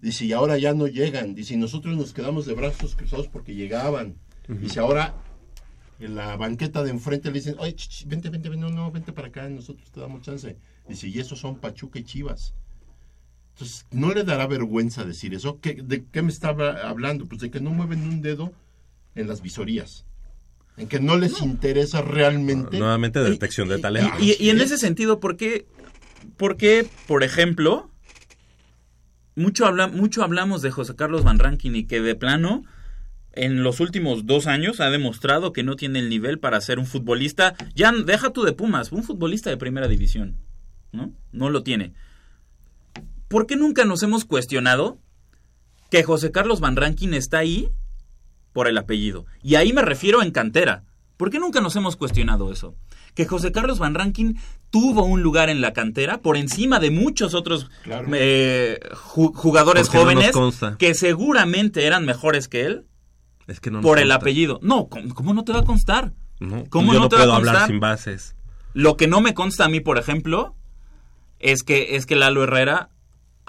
Dice, y ahora ya no llegan. Dice, y nosotros nos quedamos de brazos cruzados porque llegaban. Dice, ahora en la banqueta de enfrente le dicen, oye, ch, ch, vente, vente, vente, no, no, vente para acá, nosotros te damos chance. Dice, y esos son Pachuca y Chivas. Entonces, ¿no le dará vergüenza decir eso? ¿Qué- ¿De qué me estaba hablando? Pues de que no mueven un dedo en las visorías. En que no les interesa realmente. Nuevamente detección de talento. Y, y en ese sentido, ¿por qué, por qué, por ejemplo, mucho, habla, mucho hablamos de José Carlos Van Rankin y que de plano, en los últimos dos años, ha demostrado que no tiene el nivel para ser un futbolista, ya deja tú de Pumas, un futbolista de primera división, ¿no? No lo tiene. ¿Por qué nunca nos hemos cuestionado que José Carlos Van Rankin está ahí por el apellido? Y ahí me refiero en cantera. ¿Por qué nunca nos hemos cuestionado eso? Que José Carlos Van Rankin tuvo un lugar en la cantera por encima de muchos otros Claro. eh, ju- jugadores Porque jóvenes que seguramente eran mejores que él Es que no por el consta. apellido. No, ¿cómo, cómo no te va a constar? No, ¿Cómo yo no no te va a puedo hablar constar? sin bases. Lo que no me consta a mí, por ejemplo, es que, es que Lalo Herrera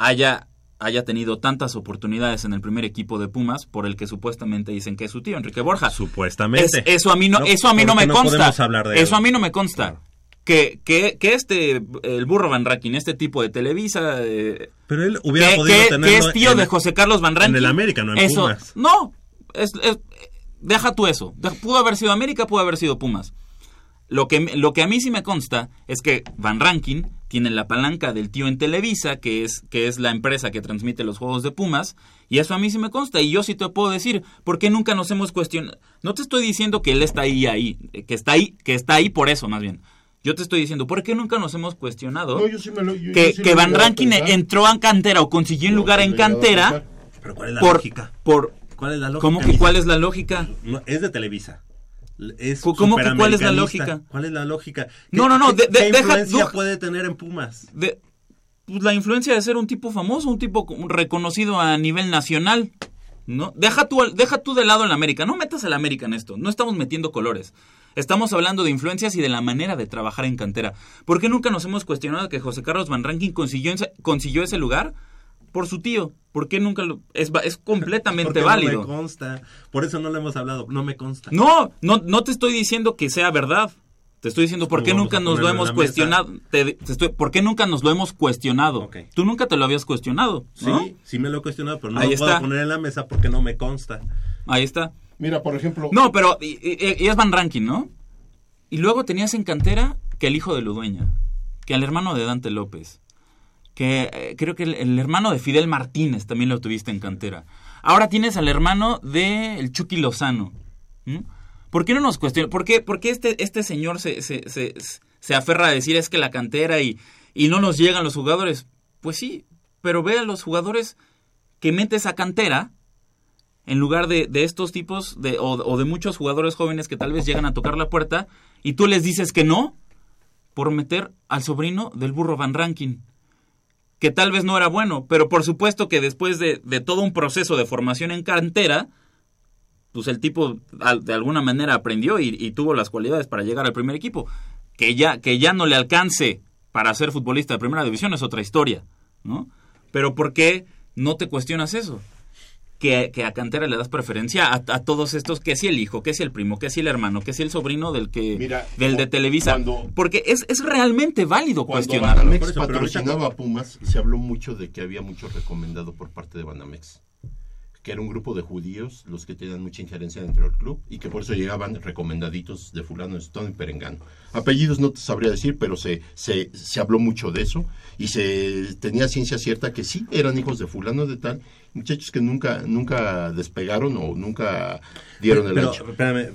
haya, haya tenido tantas oportunidades en el primer equipo de Pumas por el que supuestamente dicen que es su tío, Enrique Borja. Supuestamente. Es- eso a mí no, No, eso a mí no me no consta. de eso a mí no me consta. Que, que, que este, el burro Van Rankin, este tipo de Televisa, eh, Pero él hubiera que, podido que- tenerlo que es tío en- de José Carlos Van Rankin. En el América, no en eso, Pumas. No, es- es- deja tú eso. Pudo haber sido América, pudo haber sido Pumas. Lo que, lo que a mí sí me consta es que Van Rankin tiene la palanca del tío en Televisa, que es, que es la empresa que transmite los juegos de Pumas, y eso a mí sí me consta, y yo sí te puedo decir, ¿por qué nunca nos hemos cuestionado? No te estoy diciendo que él está ahí, ahí, que está ahí, que está ahí por eso, más bien. Yo te estoy diciendo, ¿por qué nunca nos hemos cuestionado No, yo sí me lo- yo- que, yo sí que Van Rankin entró a cantera o consiguió un lugar en cantera? pensar. Pero ¿cuál es la por, lógica? por ¿Cuál es la lógica? ¿Cómo que cuál es la lógica? No, es de Televisa. Es ¿Cómo que cuál es la lógica? ¿Cuál es la lógica? No, no, no, ¿Qué, de- de- qué deja- influencia no- puede tener en Pumas? de pues, la influencia de ser un tipo famoso, un tipo reconocido a nivel nacional, ¿no? Deja tú, deja tú de lado el América, no metas al América en esto, no estamos metiendo colores. Estamos hablando de influencias y de la manera de trabajar en cantera. ¿Por qué nunca nos hemos cuestionado que José Carlos Van Rankin consiguió, consiguió ese lugar? Por su tío. ¿Por qué nunca lo...? Es, completamente Porque válido. No me consta. Por eso no lo hemos hablado. No me consta. No, no, no te estoy diciendo que sea verdad. Te estoy diciendo por qué ¿Cómo nunca nos lo hemos cuestionado. Te- te estoy- ¿Por qué nunca nos lo hemos cuestionado? Tú nunca te lo habías cuestionado. ¿no? Sí, sí me lo he cuestionado, pero no Ahí lo puedo está. poner en la mesa porque no me consta. Ahí está. Mira, por ejemplo, No, pero y, y- y es Van Ranking, ¿no? Y luego tenías en cantera que el hijo de Ludueña, que el hermano de Dante López, que eh, creo que el, hermano de Fidel Martínez también lo tuviste en cantera. Ahora tienes al hermano de el Chucky Lozano. ¿Por qué no nos cuestiona? ¿Por qué, por qué este, este señor se, se, se, aferra a decir es que la cantera y, y no nos llegan los jugadores? Pues sí, pero ve a los jugadores que metes a cantera en lugar de, de estos tipos o, o de muchos jugadores jóvenes que tal vez llegan a tocar la puerta y tú les dices que no por meter al sobrino del burro Van Rankin, que tal vez no era bueno, pero por supuesto que después de, de todo un proceso de formación en cantera, pues el tipo de alguna manera aprendió y, y tuvo las cualidades para llegar al primer equipo. Que ya, que ya no le alcance para ser futbolista de primera división es otra historia, ¿no? Pero ¿por qué no te cuestionas eso? Que, que a Cantera le das preferencia a, a todos estos, que si el hijo, que si el primo, que si el hermano, que si el sobrino del que Mira, del de Televisa. cuando- Porque es, es realmente válido cuando cuestionarlo. Banamex eso, patrocinaba a Pumas, se habló mucho de que había mucho recomendado por parte de Banamex. Que era un grupo de judíos los que tenían mucha injerencia dentro del club y que por eso llegaban recomendaditos de fulano de Stone y Perengano. Apellidos no te sabría decir, pero se, se, se habló mucho de eso y se tenía ciencia cierta que sí eran hijos de fulano de tal, muchachos que nunca, nunca despegaron o nunca dieron el Pero, ancho. espérame,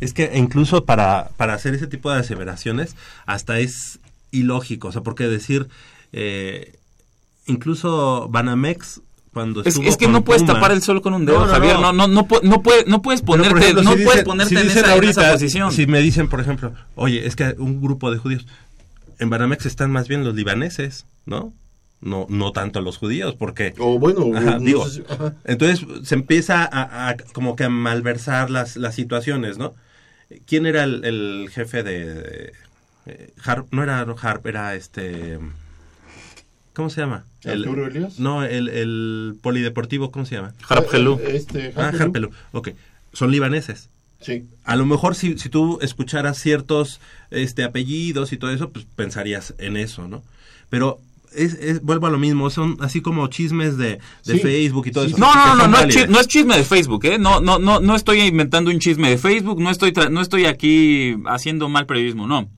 es que incluso para, para hacer ese tipo de aseveraciones, hasta es ilógico. O sea, porque decir, eh, incluso Banamex, cuando Es, es que no puedes tapar el sol con un dedo, No, no, Javier. no. No, no, no, pu- no, puede- no puedes ponerte, ejemplo, no si puedes dicen- ponerte si en, esa, en esa posición. Si me dicen, por ejemplo, oye, es que un grupo de judíos, en Banamex están más bien los libaneses, ¿no? No, no tanto los judíos, porque... O bueno, Ajá, no digo, sé si- ajá. entonces se empieza a, a como que a malversar las, las situaciones, ¿no? ¿Quién era el, el jefe de... de- eh, Harp? No era Harp, era este... ¿Cómo se llama? ¿Arturo Elías? No, el, el polideportivo, ¿cómo se llama? Harp Helú. Este, Ah, Harp Helú. Harpelú. Ok. Son libaneses. Sí. A lo mejor si, si tú escucharas ciertos este, apellidos y todo eso, pues pensarías en eso, ¿no? Pero es, es- vuelvo a lo mismo, son así como chismes de, de Sí. Facebook y todo Sí, eso. No, no, no, no, es, válidas. chi- no es chisme de Facebook, ¿eh? No, no, no, no estoy inventando un chisme de Facebook, no estoy, tra- no estoy aquí haciendo mal periodismo, no.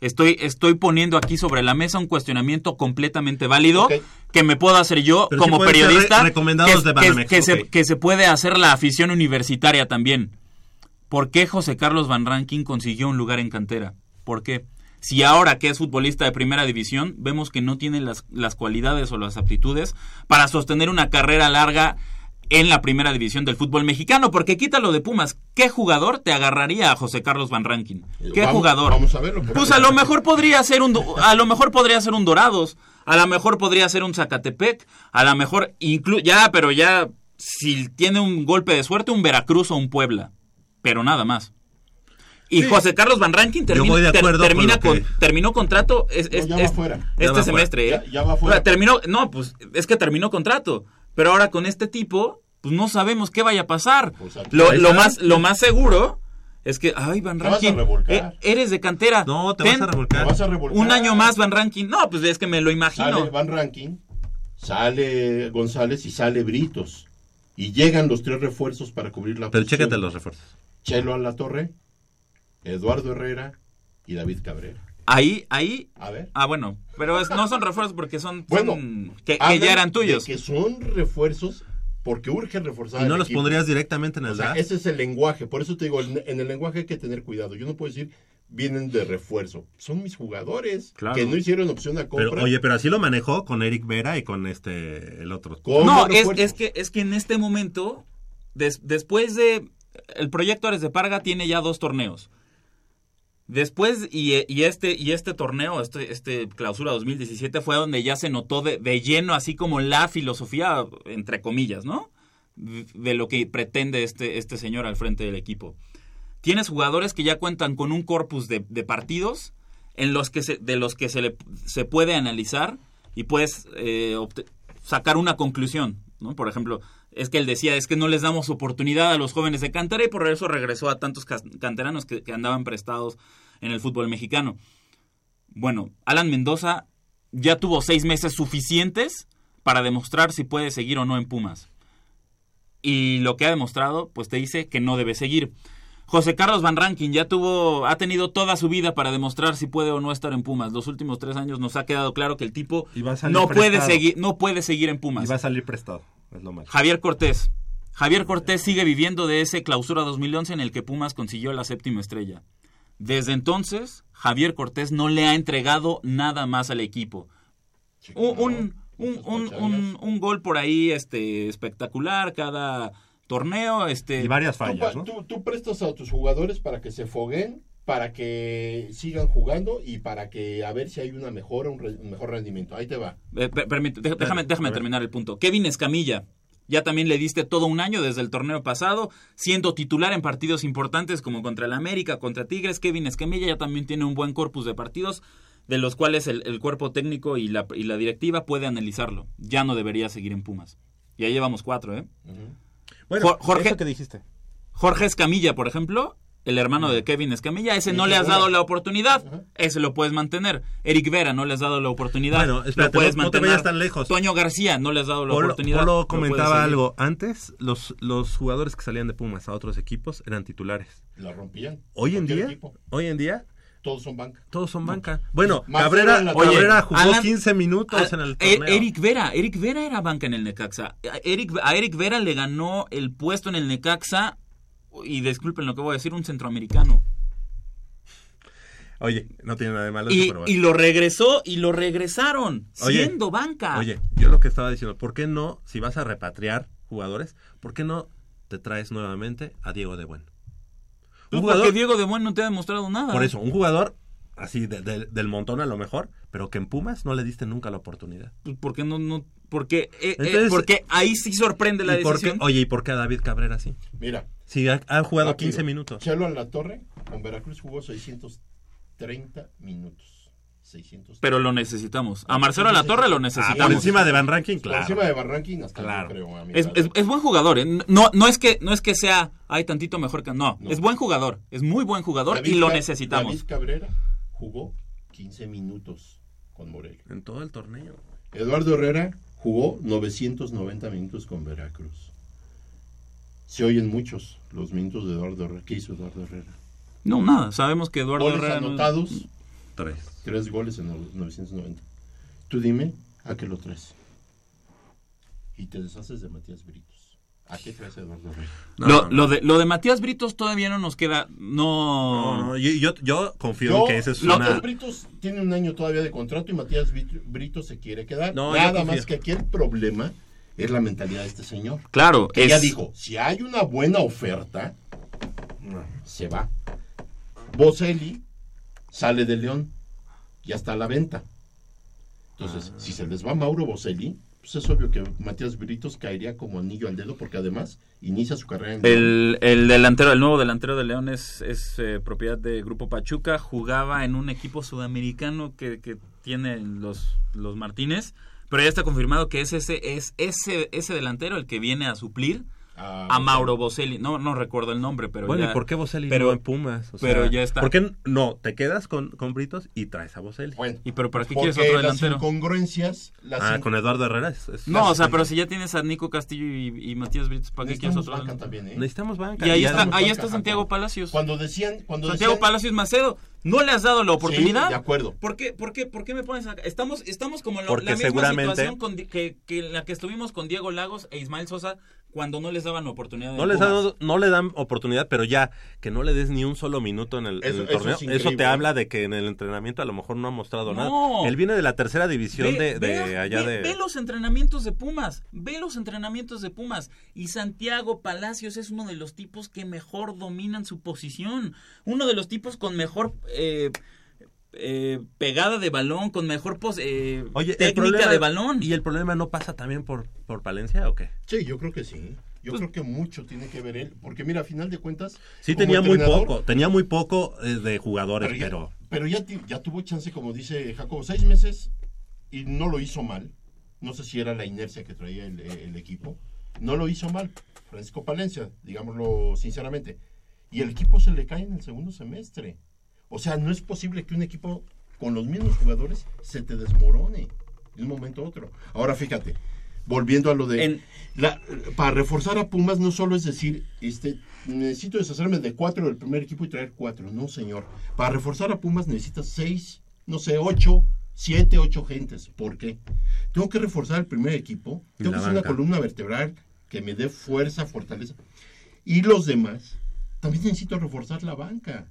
Estoy, estoy poniendo aquí sobre la mesa un cuestionamiento completamente válido que me puedo hacer yo Pero como periodista. re- recomendados que, de que- se, que se puede hacer la afición universitaria también. ¿Por qué José Carlos Van Rankin consiguió un lugar en cantera? ¿Por qué? Si ahora que es futbolista de primera división, vemos que no tiene las, las cualidades o las aptitudes para sostener una carrera larga en la primera división del fútbol mexicano, porque quítalo de Pumas, ¿qué jugador te agarraría a José Carlos Van Rankin? ¿Qué Vamos- jugador? vamos a verlo, Pues a lo mejor podría ser un a lo mejor podría ser un Dorados, a lo mejor podría ser un Zacatepec, a lo mejor inclu ya, pero ya si tiene un golpe de suerte un Veracruz o un Puebla, pero nada más. Y Sí. José Carlos Van Rankin termina, voy de ter- acuerdo con termina lo que- con, terminó contrato es- es- es- este semestre. ¿eh? Ya- ya va fuera. O sea, terminó, no, pues es que terminó contrato. Pero ahora con este tipo, pues no sabemos qué vaya a pasar. Pues lo, más, lo más seguro es que, ay, Van Te vas a Rankin, revolcar. eh, eres de cantera. No, te Ten vas a Te revolcar. vas a revolcar. Un año más, Van Rankin. No, pues es que me lo imagino. Sale Van Ranking, sale González y sale Britos. Y llegan los tres refuerzos para cubrir la Pero posición. chécate los refuerzos. Chelo a la torre, Eduardo Herrera y David Cabrera. Ahí, ahí. A ver. Ah, bueno. Pero es- no son refuerzos porque son, Bueno, son- que, ya eran de tuyos. Que son refuerzos porque urge reforzar. ¿Y no el los equipo. pondrías directamente en el O sea, ese es el lenguaje. Por eso te digo, en el lenguaje hay que tener cuidado. Yo no puedo decir vienen de refuerzo. Son mis jugadores Claro. que no hicieron opción a compra. Pero, oye, pero así lo manejó con Eric Vera y con este el otro. No, es, que, es que en este momento, des- después de... El proyecto Ares de Parga tiene ya dos torneos. Después, y, este, y este torneo, este, este clausura 2017, fue donde ya se notó de, lleno, así como la filosofía, entre comillas, ¿no? De lo que pretende este, este señor al frente del equipo. Tienes jugadores que ya cuentan con un corpus de, de partidos en los que se, de los que se, le, se puede analizar y puedes eh, sacar una conclusión, ¿no? Por ejemplo, es que él decía, es que no les damos oportunidad a los jóvenes de cantera y por eso regresó a tantos canteranos que, que andaban prestados en el fútbol mexicano. Bueno, Alan Mendoza ya tuvo seis meses suficientes para demostrar si puede seguir o no en Pumas. Y lo que ha demostrado, pues te dice que no debe seguir. José Carlos Van Rankin ya tuvo, ha tenido toda su vida para demostrar si puede o no estar en Pumas. Los últimos tres años nos ha quedado claro que el tipo no puede seguir, no puede seguir en Pumas. Y va a salir prestado. Es lo malo. Javier Cortés. Javier Cortés sigue viviendo de ese clausura 2011 en el que Pumas consiguió la séptima estrella. Desde entonces, Javier Cortés no le ha entregado nada más al equipo. Un, un, un, un- un- un gol por ahí este, espectacular cada torneo. Este, Y varias Tú, fallas, pa- ¿no? tú- tú prestas a tus jugadores para que se foguen, para que sigan jugando y para que a ver si hay una mejora, un, re- un mejor rendimiento. Ahí te va. Eh, permite- déjame, terminar el punto. Kevin Escamilla, ya también le diste todo un año desde el torneo pasado, siendo titular en partidos importantes como contra el América, contra Tigres. Kevin Escamilla ya también tiene un buen corpus de partidos, de los cuales el, el cuerpo técnico y la, y la directiva puede analizarlo. Ya no debería seguir en Pumas. Ya llevamos cuatro, ¿eh? Bueno, Jor- Jorge- eso que dijiste. Jorge Escamilla, por ejemplo, el hermano de Kevin Escamilla, ese no le has dado la oportunidad, ese lo puedes mantener. Eric Vera no le has dado la oportunidad, Bueno, espérate, lo puedes no- no te mantener. vayas tan lejos. Toño García no le has dado la Polo, oportunidad. Polo comentaba algo. Antes, los, los jugadores que salían de Pumas a otros equipos eran titulares. La rompían. Hoy en día, equipo. hoy en día, Todos son banca. todos son banca. Bueno, Cabrera, Cabrera jugó Alan- 15 minutos a- en el Er- torneo. Eric Vera, Eric Vera era banca en el Necaxa. A Eric, a Eric Vera le ganó el puesto en el Necaxa y disculpen lo que voy a decir, un centroamericano. Oye, no tiene nada de malo eso, Y, pero bueno. y lo regresó y lo regresaron Oye, siendo banca. Oye, yo lo que estaba diciendo, ¿por qué no, si vas a repatriar jugadores, ¿por qué no te traes nuevamente a Diego de Buen? Pues Un porque jugador, Diego de Buen no te ha demostrado nada. por eso, un jugador así de- de- del montón a lo mejor, pero que en Pumas no le diste nunca la oportunidad. Pues porque no, no, porque, eh, eh, porque ahí sí sorprende la ¿Y por qué- decisión. oye, ¿y por qué a David Cabrera sí? Mira. Si ha, ha jugado rápido. 15 minutos. Chelo en la torre, con Veracruz jugó 630 minutos. 600. Pero lo necesitamos. A Marcelo La Torre lo Ah, necesitamos. por encima de Van Ranking, Por claro. encima de Barranquín hasta Claro. creo. Es, es- es buen jugador, ¿eh? No, no, es que, no es que sea, ay, tantito mejor que... No, No. es buen jugador, es muy buen jugador David y lo necesitamos. David Cabrera jugó 15 minutos con Morelia. En todo el torneo. Eduardo Herrera jugó 990 minutos con Veracruz. Se oyen muchos los minutos de Eduardo Herrera. ¿Qué hizo Eduardo Herrera? No, nada, sabemos que Eduardo Goles Herrera... no- anotados, Tres. tres goles en los 990. Tú dime, ¿a qué lo traes? Y te deshaces de Matías Britos. ¿A qué traes a Eduardo Herrera? lo, lo de, lo de Matías Britos todavía no nos queda... No... No, no, yo, yo, yo confío Yo, en que ese es Matías una... Britos tiene un año todavía de contrato y Matías Brit- Britos se quiere quedar. No, Nada más que aquí el problema es la mentalidad de este señor. Claro, Que es... ya dijo, si hay una buena oferta, se va. Boselli sale de León, ya está a la venta. Entonces, si se les va Mauro Boselli, pues es obvio que Matías Britos caería como anillo al dedo porque además inicia su carrera en El, el delantero, el nuevo delantero de León es, es, eh, propiedad de Grupo Pachuca. Jugaba en un equipo sudamericano que, que tiene los, los Martínez. Pero ya está confirmado que es ese, es ese, ese delantero el que viene a suplir Ah, a Mauro Boselli. No, no recuerdo el nombre, pero bueno, ya- ¿y por qué Boselli pero, no en Pumas? O pero sea, ya está. ¿Por qué no te quedas con, con Britos y traes a Boselli? Bueno, ¿Y pero para qué quieres otro las delantero? incongruencias... Las Ah, in- con Eduardo Herrera. es- es- No, o sea, las- pero si ya tienes a Nico Castillo y, y Matías Britos, ¿para qué quieres necesitamos otro banca delantero? también, ¿eh? Necesitamos banca. Y ahí está, ahí banca, está. Santiago Palacios. Cuando decían... Cuando Santiago decían, Palacios Macedo, ¿no le has dado la oportunidad? Sí, de acuerdo. ¿Por qué, por qué, por qué me pones acá? Estamos, estamos como en lo- Porque la misma situación con que, que en la que estuvimos con Diego Lagos e Ismael Sosa cuando no les daban la oportunidad. No les, dan, no le dan oportunidad, pero ya que no le des ni un solo minuto en el, en eso torneo, es eso, te habla de que en el entrenamiento a lo mejor no ha mostrado No. nada. Él viene de la tercera división Ve- de, de ve- allá ve- de... ve los entrenamientos de Pumas, ve los entrenamientos de Pumas. Y Santiago Palacios es uno de los tipos que mejor dominan su posición. Uno de los tipos con mejor eh, eh, pegada de balón, con mejor pos- eh, Oye, técnica problema- de balón. ¿Y el problema no pasa también por, por Palencia o qué? Sí, yo creo que sí. Yo Pues creo que mucho tiene que ver él, porque mira, a final de cuentas... Sí tenía muy poco, tenía muy poco eh, de jugadores, Pero ya, pero... ya, ya tuvo chance, como dice Jacobo, seis meses y no lo hizo mal. No sé si era la inercia que traía el, el equipo. No lo hizo mal. Francisco Palencia, digámoslo sinceramente. Y el equipo se le cae en el segundo semestre. O sea, no es posible que un equipo con los mismos jugadores se te desmorone de un momento a otro. Ahora fíjate, volviendo a lo de... En- la- para reforzar a Pumas no solo es decir, este, necesito deshacerme de cuatro del primer equipo y traer cuatro. No, señor. Para reforzar a Pumas necesitas seis, no sé, ocho, siete, ocho gentes. ¿Por qué? Tengo que reforzar el primer equipo. Tengo que hacer una columna vertebral que me dé fuerza, fortaleza. Y los demás, también necesito reforzar la banca.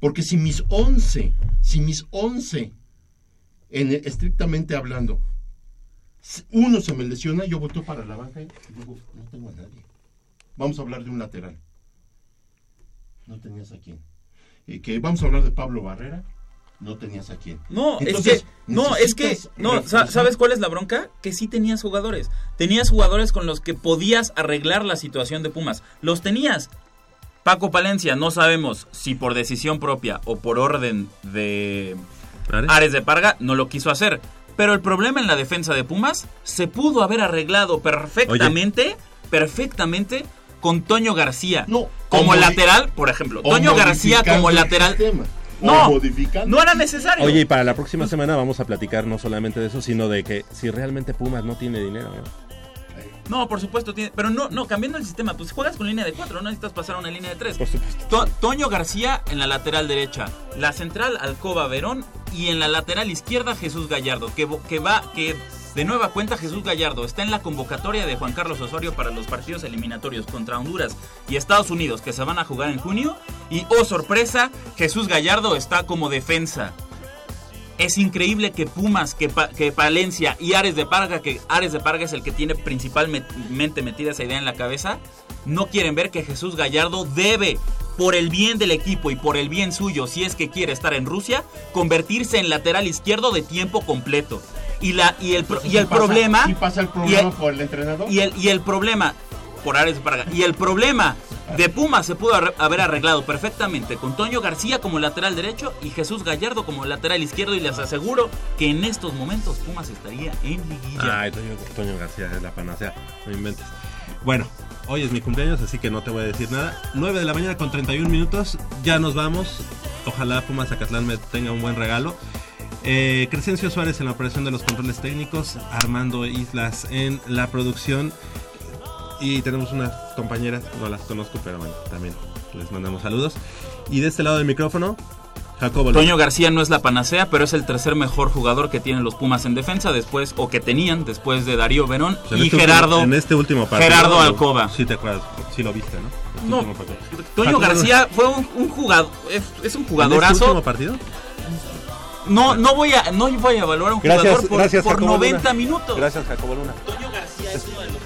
Porque si mis once, si mis once, en, estrictamente hablando, uno se me lesiona, yo voto para la banca y digo, no tengo a nadie. Vamos a hablar de un lateral. No tenías a quién. Y que vamos a hablar de Pablo Barrera, no tenías a quién. No, Entonces, es que no, es que no. ¿sabes cuál es la bronca? Que sí tenías jugadores. Tenías jugadores con los que podías arreglar la situación de Pumas. Los tenías. Paco Palencia, no sabemos si por decisión propia o por orden de ¿Ares? Ares de Parga, no lo quiso hacer. Pero el problema en la defensa de Pumas se pudo haber arreglado perfectamente, perfectamente con Toño García. No, como lateral, por ejemplo. Toño García como lateral. sistema, No, modificando. no era necesario. Oye, y para la próxima semana vamos a platicar no solamente de eso, sino de que si realmente Pumas no tiene dinero. ¿no? No, por supuesto, tiene, pero no, no, cambiando el sistema, pues juegas con línea de 4, no necesitas pasar a una línea de 3. Por supuesto. Toño García en la lateral derecha, la central Alcoba Verón y en la lateral izquierda Jesús Gallardo, que, que va, que de nueva cuenta Jesús Gallardo está en la convocatoria de Juan Carlos Osorio para los partidos eliminatorios contra Honduras y Estados Unidos que se van a jugar en junio y oh sorpresa, Jesús Gallardo está como defensa. Es increíble que Pumas, que, Pa- que Palencia y Ares de Parga, que Ares de Parga es el que tiene principalmente metida esa idea en la cabeza, no quieren ver que Jesús Gallardo debe, por el bien del equipo y por el bien suyo, si es que quiere estar en Rusia, convertirse en lateral izquierdo de tiempo completo. Y, la, y el, y el pasa- problema... sí pasa el y problema el- por el entrenador. y el, y el problema, y el problema de Pumas se pudo haber arreglado perfectamente con Toño García como lateral derecho y Jesús Gallardo como lateral izquierdo. Y les aseguro que en estos momentos Pumas estaría en liguilla. Ay, Toño, Toño García es la panacea, no inventes. Bueno, hoy es mi cumpleaños, así que no te voy a decir nada. 9 de la mañana con 31 minutos, ya nos vamos. Ojalá Pumas Zacatlán me tenga un buen regalo. Eh, Crescencio Suárez en la operación de los controles técnicos, Armando Islas en la producción. Y tenemos unas compañeras, no las conozco, pero bueno, también les mandamos saludos. Y de este lado del micrófono, Jacobo Luna. Toño García no es la panacea, pero es el tercer mejor jugador que tienen los Pumas en defensa después, o que tenían después de Darío Verón y este Gerardo. último- en este último partido. Gerardo Alcoba. Sí, te acuerdas, sí lo viste, ¿no? Este No, último partido. Toño Jacobo García fue un, un jugador, es, es un ¿En este jugadorazo. último partido? No, no voy a, no voy a evaluar a un Gracias, jugador por, gracias, por Jacobo 90 Luna. minutos. Gracias, Jacobo Luna. Toño García es uno de los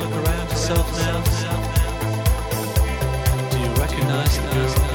look around yourself now, do you recognize that?